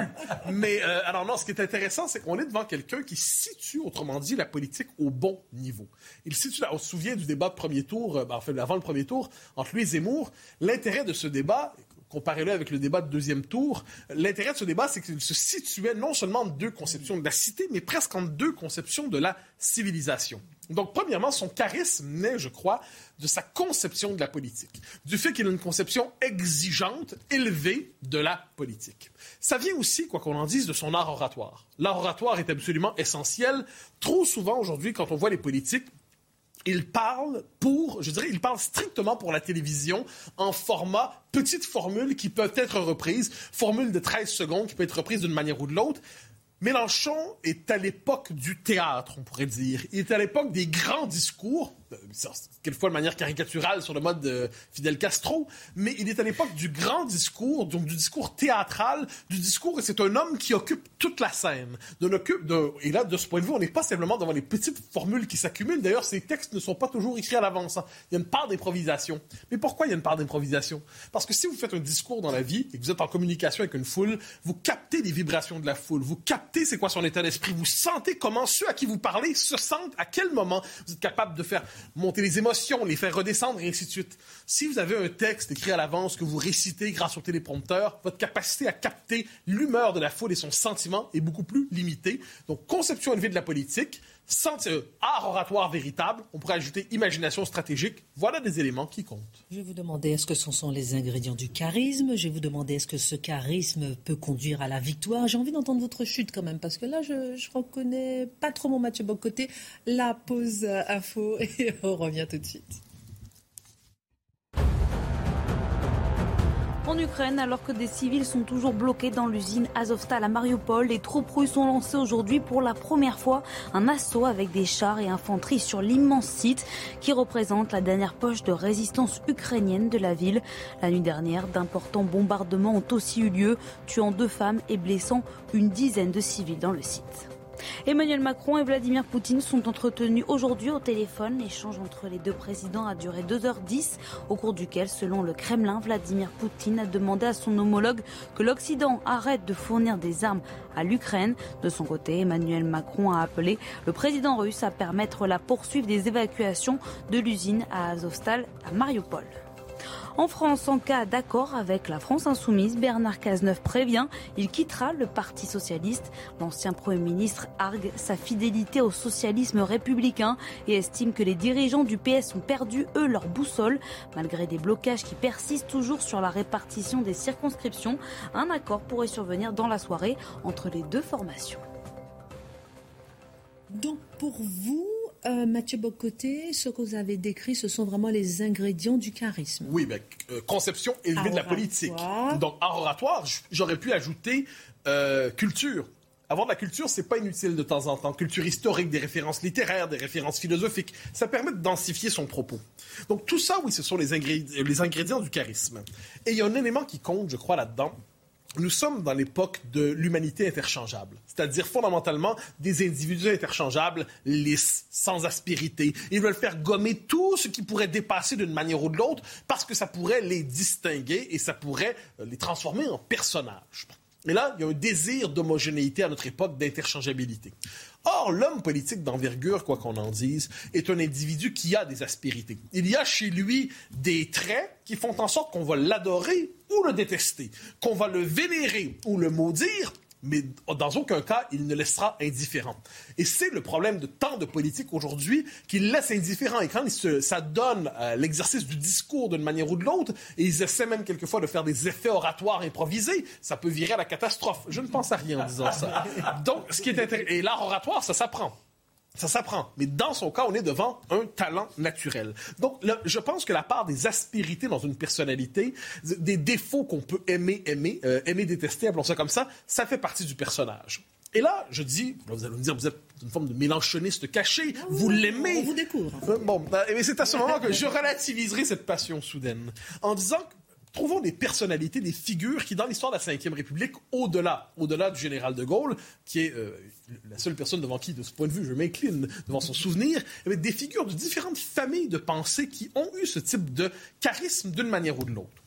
E: Mais euh, alors non, ce qui est intéressant, c'est qu'on est devant quelqu'un qui situe, autrement dit, la politique au bon niveau. Il situe, on se souvient du débat de premier tour, euh, enfin avant le premier tour, entre lui et Zemmour. L'intérêt de ce débat, comparez-le avec le débat de deuxième tour, l'intérêt de ce débat, c'est qu'il se situait non seulement en deux conceptions de la cité, mais presque en deux conceptions de la civilisation. Donc, premièrement, son charisme naît, je crois, de sa conception de la politique, du fait qu'il a une conception exigeante, élevée de la politique. Ça vient aussi, quoi qu'on en dise, de son art oratoire. L'art oratoire est absolument essentiel. Trop souvent aujourd'hui, quand on voit les politiques, il parle pour, je dirais, il parle strictement pour la télévision en format petite formule qui peut être reprise, formule de 13 secondes qui peut être reprise d'une manière ou de l'autre. Mélenchon est à l'époque du théâtre, on pourrait dire. Il est à l'époque des grands discours, quelquefois de manière caricaturale sur le mode de Fidel Castro, mais il est à l'époque du grand discours, donc du discours théâtral, du discours, et c'est un homme qui occupe toute la scène. D'un occupe, et là, de ce point de vue, on n'est pas simplement devant les petites formules qui s'accumulent. D'ailleurs, ces textes ne sont pas toujours écrits à l'avance. hein. Il y a une part d'improvisation. Mais pourquoi il y a une part d'improvisation? Parce que si vous faites un discours dans la vie et que vous êtes en communication avec une foule, vous captez les vibrations de la foule, vous captez c'est quoi son état d'esprit, vous sentez comment ceux à qui vous parlez se sentent, à quel moment vous êtes capable de faire monter les émotions, les faire redescendre et ainsi de suite. Si vous avez un texte écrit à l'avance que vous récitez grâce au téléprompteur, votre capacité à capter l'humeur de la foule et son sentiment est beaucoup plus limitée. Donc, conception élevée de la politique, euh, art oratoire véritable, on pourrait ajouter imagination stratégique. Voilà des éléments qui comptent.
D: Je vais vous demander est-ce que ce sont les ingrédients du charisme? Je vais vous demander est-ce que ce charisme peut conduire à la victoire? J'ai envie d'entendre votre chute quand même, parce que là, je ne reconnais pas trop mon Mathieu Bocoté. La pause info *laughs* et on revient tout de suite.
G: En Ukraine, alors que des civils sont toujours bloqués dans l'usine Azovstal à Mariupol, les troupes russes ont lancé aujourd'hui pour la première fois un assaut avec des chars et infanterie sur l'immense site qui représente la dernière poche de résistance ukrainienne de la ville. La nuit dernière, d'importants bombardements ont aussi eu lieu, tuant deux femmes et blessant une dizaine de civils dans le site. Emmanuel Macron et Vladimir Poutine sont entretenus aujourd'hui au téléphone. L'échange entre les deux présidents a duré 2h10, au cours duquel, selon le Kremlin, Vladimir Poutine a demandé à son homologue que l'Occident arrête de fournir des armes à l'Ukraine. De son côté, Emmanuel Macron a appelé le président russe à permettre la poursuite des évacuations de l'usine à Azovstal à Mariupol. En France, en cas d'accord avec la France insoumise, Bernard Cazeneuve prévient, il quittera le Parti socialiste. L'ancien Premier ministre argue sa fidélité au socialisme républicain et estime que les dirigeants du PS ont perdu, eux, leur boussole. Malgré des blocages qui persistent toujours sur la répartition des circonscriptions, un accord pourrait survenir dans la soirée entre les deux formations.
D: Donc pour vous, euh, Mathieu Bocoté, ce que vous avez décrit, ce sont vraiment les ingrédients du charisme.
E: Oui, ben, euh, conception élevée de la politique. Donc, en oratoire, j'aurais pu ajouter euh, culture. Avoir de la culture, c'est pas inutile de temps en temps. Culture historique, des références littéraires, des références philosophiques. Ça permet de densifier son propos. Donc, tout ça, oui, ce sont les, les ingrédients du charisme. Et il y a un élément qui compte, je crois, là-dedans, nous sommes dans l'époque de l'humanité interchangeable, c'est-à-dire fondamentalement des individus interchangeables, lisses, sans aspérité. Ils veulent faire gommer tout ce qui pourrait dépasser d'une manière ou de l'autre parce que ça pourrait les distinguer et ça pourrait euh, les transformer en personnages. Et là, il y a un désir d'homogénéité à notre époque, d'interchangeabilité. Or, l'homme politique d'envergure, quoi qu'on en dise, est un individu qui a des aspérités. Il y a chez lui des traits qui font en sorte qu'on va l'adorer ou le détester, qu'on va le vénérer ou le maudire, mais dans aucun cas, il ne laissera indifférent. Et c'est le problème de tant de politiques aujourd'hui qu'ils laissent indifférent. Et quand ils ça donne euh, l'exercice du discours d'une manière ou de l'autre, et ils essaient même quelquefois de faire des effets oratoires improvisés, ça peut virer à la catastrophe. Je ne pense à rien en disant ça. *laughs* Donc, ce qui est intéressant, et l'art oratoire, ça s'apprend. Ça s'apprend. Mais dans son cas, on est devant un talent naturel. Donc, je pense que la part des aspérités dans une personnalité, des défauts qu'on peut aimer, aimer, euh, aimer, détester, appelons ça comme ça, ça fait partie du personnage. Et là, je dis, vous allez me dire, vous êtes une forme de mélanchoniste caché, vous l'aimez.
D: On vous découvre.
E: Euh, bon, mais c'est à ce moment que je relativiserai cette passion soudaine en disant que trouvons des personnalités, des figures qui, dans l'histoire de la Ve République, au-delà, au-delà du général de Gaulle, qui est euh, la seule personne devant qui, de ce point de vue, je m'incline devant son souvenir, eh des figures de différentes familles de pensée qui ont eu ce type de charisme d'une manière ou de l'autre.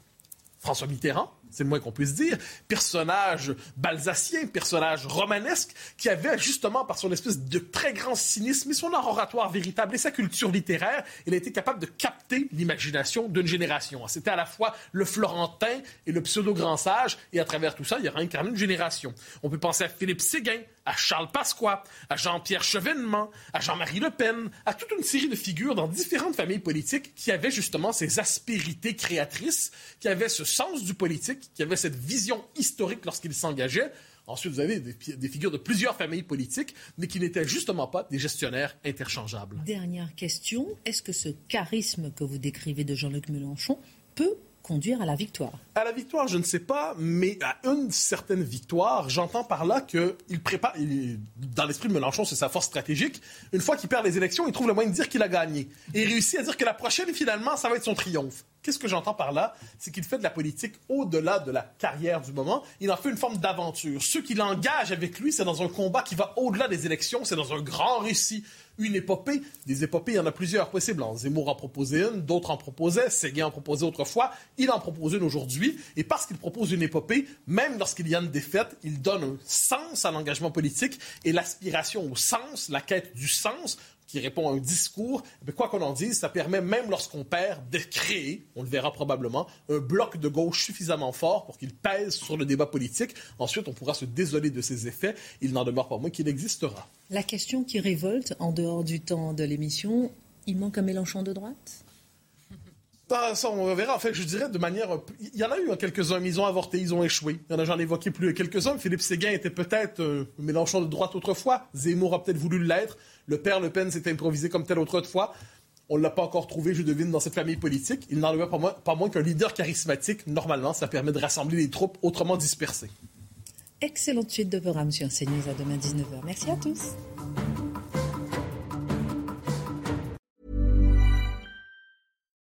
E: François Mitterrand, c'est le moins qu'on puisse dire, personnage balsacien, personnage romanesque, qui avait justement, par son espèce de très grand cynisme et son oratoire véritable et sa culture littéraire, il a été capable de capter l'imagination d'une génération. C'était à la fois le Florentin et le pseudo-grand sage, et à travers tout ça, il a incarné une génération. On peut penser à Philippe Séguin, à Charles Pasqua, à Jean-Pierre Chevènement, à Jean-Marie Le Pen, à toute une série de figures dans différentes familles politiques qui avaient justement ces aspérités créatrices, qui avaient ce sens du politique, qui avaient cette vision historique lorsqu'ils s'engageaient. Ensuite, vous avez des, figures de plusieurs familles politiques, mais qui n'étaient justement pas des gestionnaires interchangeables.
D: Dernière question, est-ce que ce charisme que vous décrivez de Jean-Luc Mélenchon peut conduire à la victoire?
E: À la victoire, je ne sais pas, mais à une certaine victoire, j'entends par là qu'il prépare, dans l'esprit de Mélenchon, c'est sa force stratégique. Une fois qu'il perd les élections, il trouve le moyen de dire qu'il a gagné. Et il réussit à dire que la prochaine, finalement, ça va être son triomphe. Qu'est-ce que j'entends par là? C'est qu'il fait de la politique au-delà de la carrière du moment. Il en fait une forme d'aventure. Ce qui l'engage avec lui, c'est dans un combat qui va au-delà des élections, c'est dans un grand récit une épopée. Des épopées, il y en a plusieurs possibles. Zemmour en proposait une, d'autres en proposaient, Séguin en proposait autrefois, il en propose une aujourd'hui. Et parce qu'il propose une épopée, même lorsqu'il y a une défaite, il donne un sens à l'engagement politique et l'aspiration au sens, la quête du sens, qui répond à un discours, mais quoi qu'on en dise, ça permet, même lorsqu'on perd, de créer, on le verra probablement, un bloc de gauche suffisamment fort pour qu'il pèse sur le débat politique. Ensuite, on pourra se désoler de ses effets. Il n'en demeure pas moins qu'il existera.
D: La question qui révolte, en dehors du temps de l'émission, il manque un Mélenchon de droite?
E: Ça, on verra. En fait, je dirais de manière. Il y en a eu hein, quelques-uns, mais ils ont avorté, ils ont échoué. Il y en a, j'en ai évoqué plus quelques-uns. Philippe Séguin était peut-être euh, Mélenchon de droite autrefois. Zemmour a peut-être voulu l'être. Le père Le Pen s'est improvisé comme tel autre fois. On ne l'a pas encore trouvé, je devine, dans cette famille politique. Il n'en pas moins, pas moins qu'un leader charismatique. Normalement, ça permet de rassembler les troupes autrement dispersées.
D: Excellente suite de programme sur CNews à demain 19h. Merci à tous.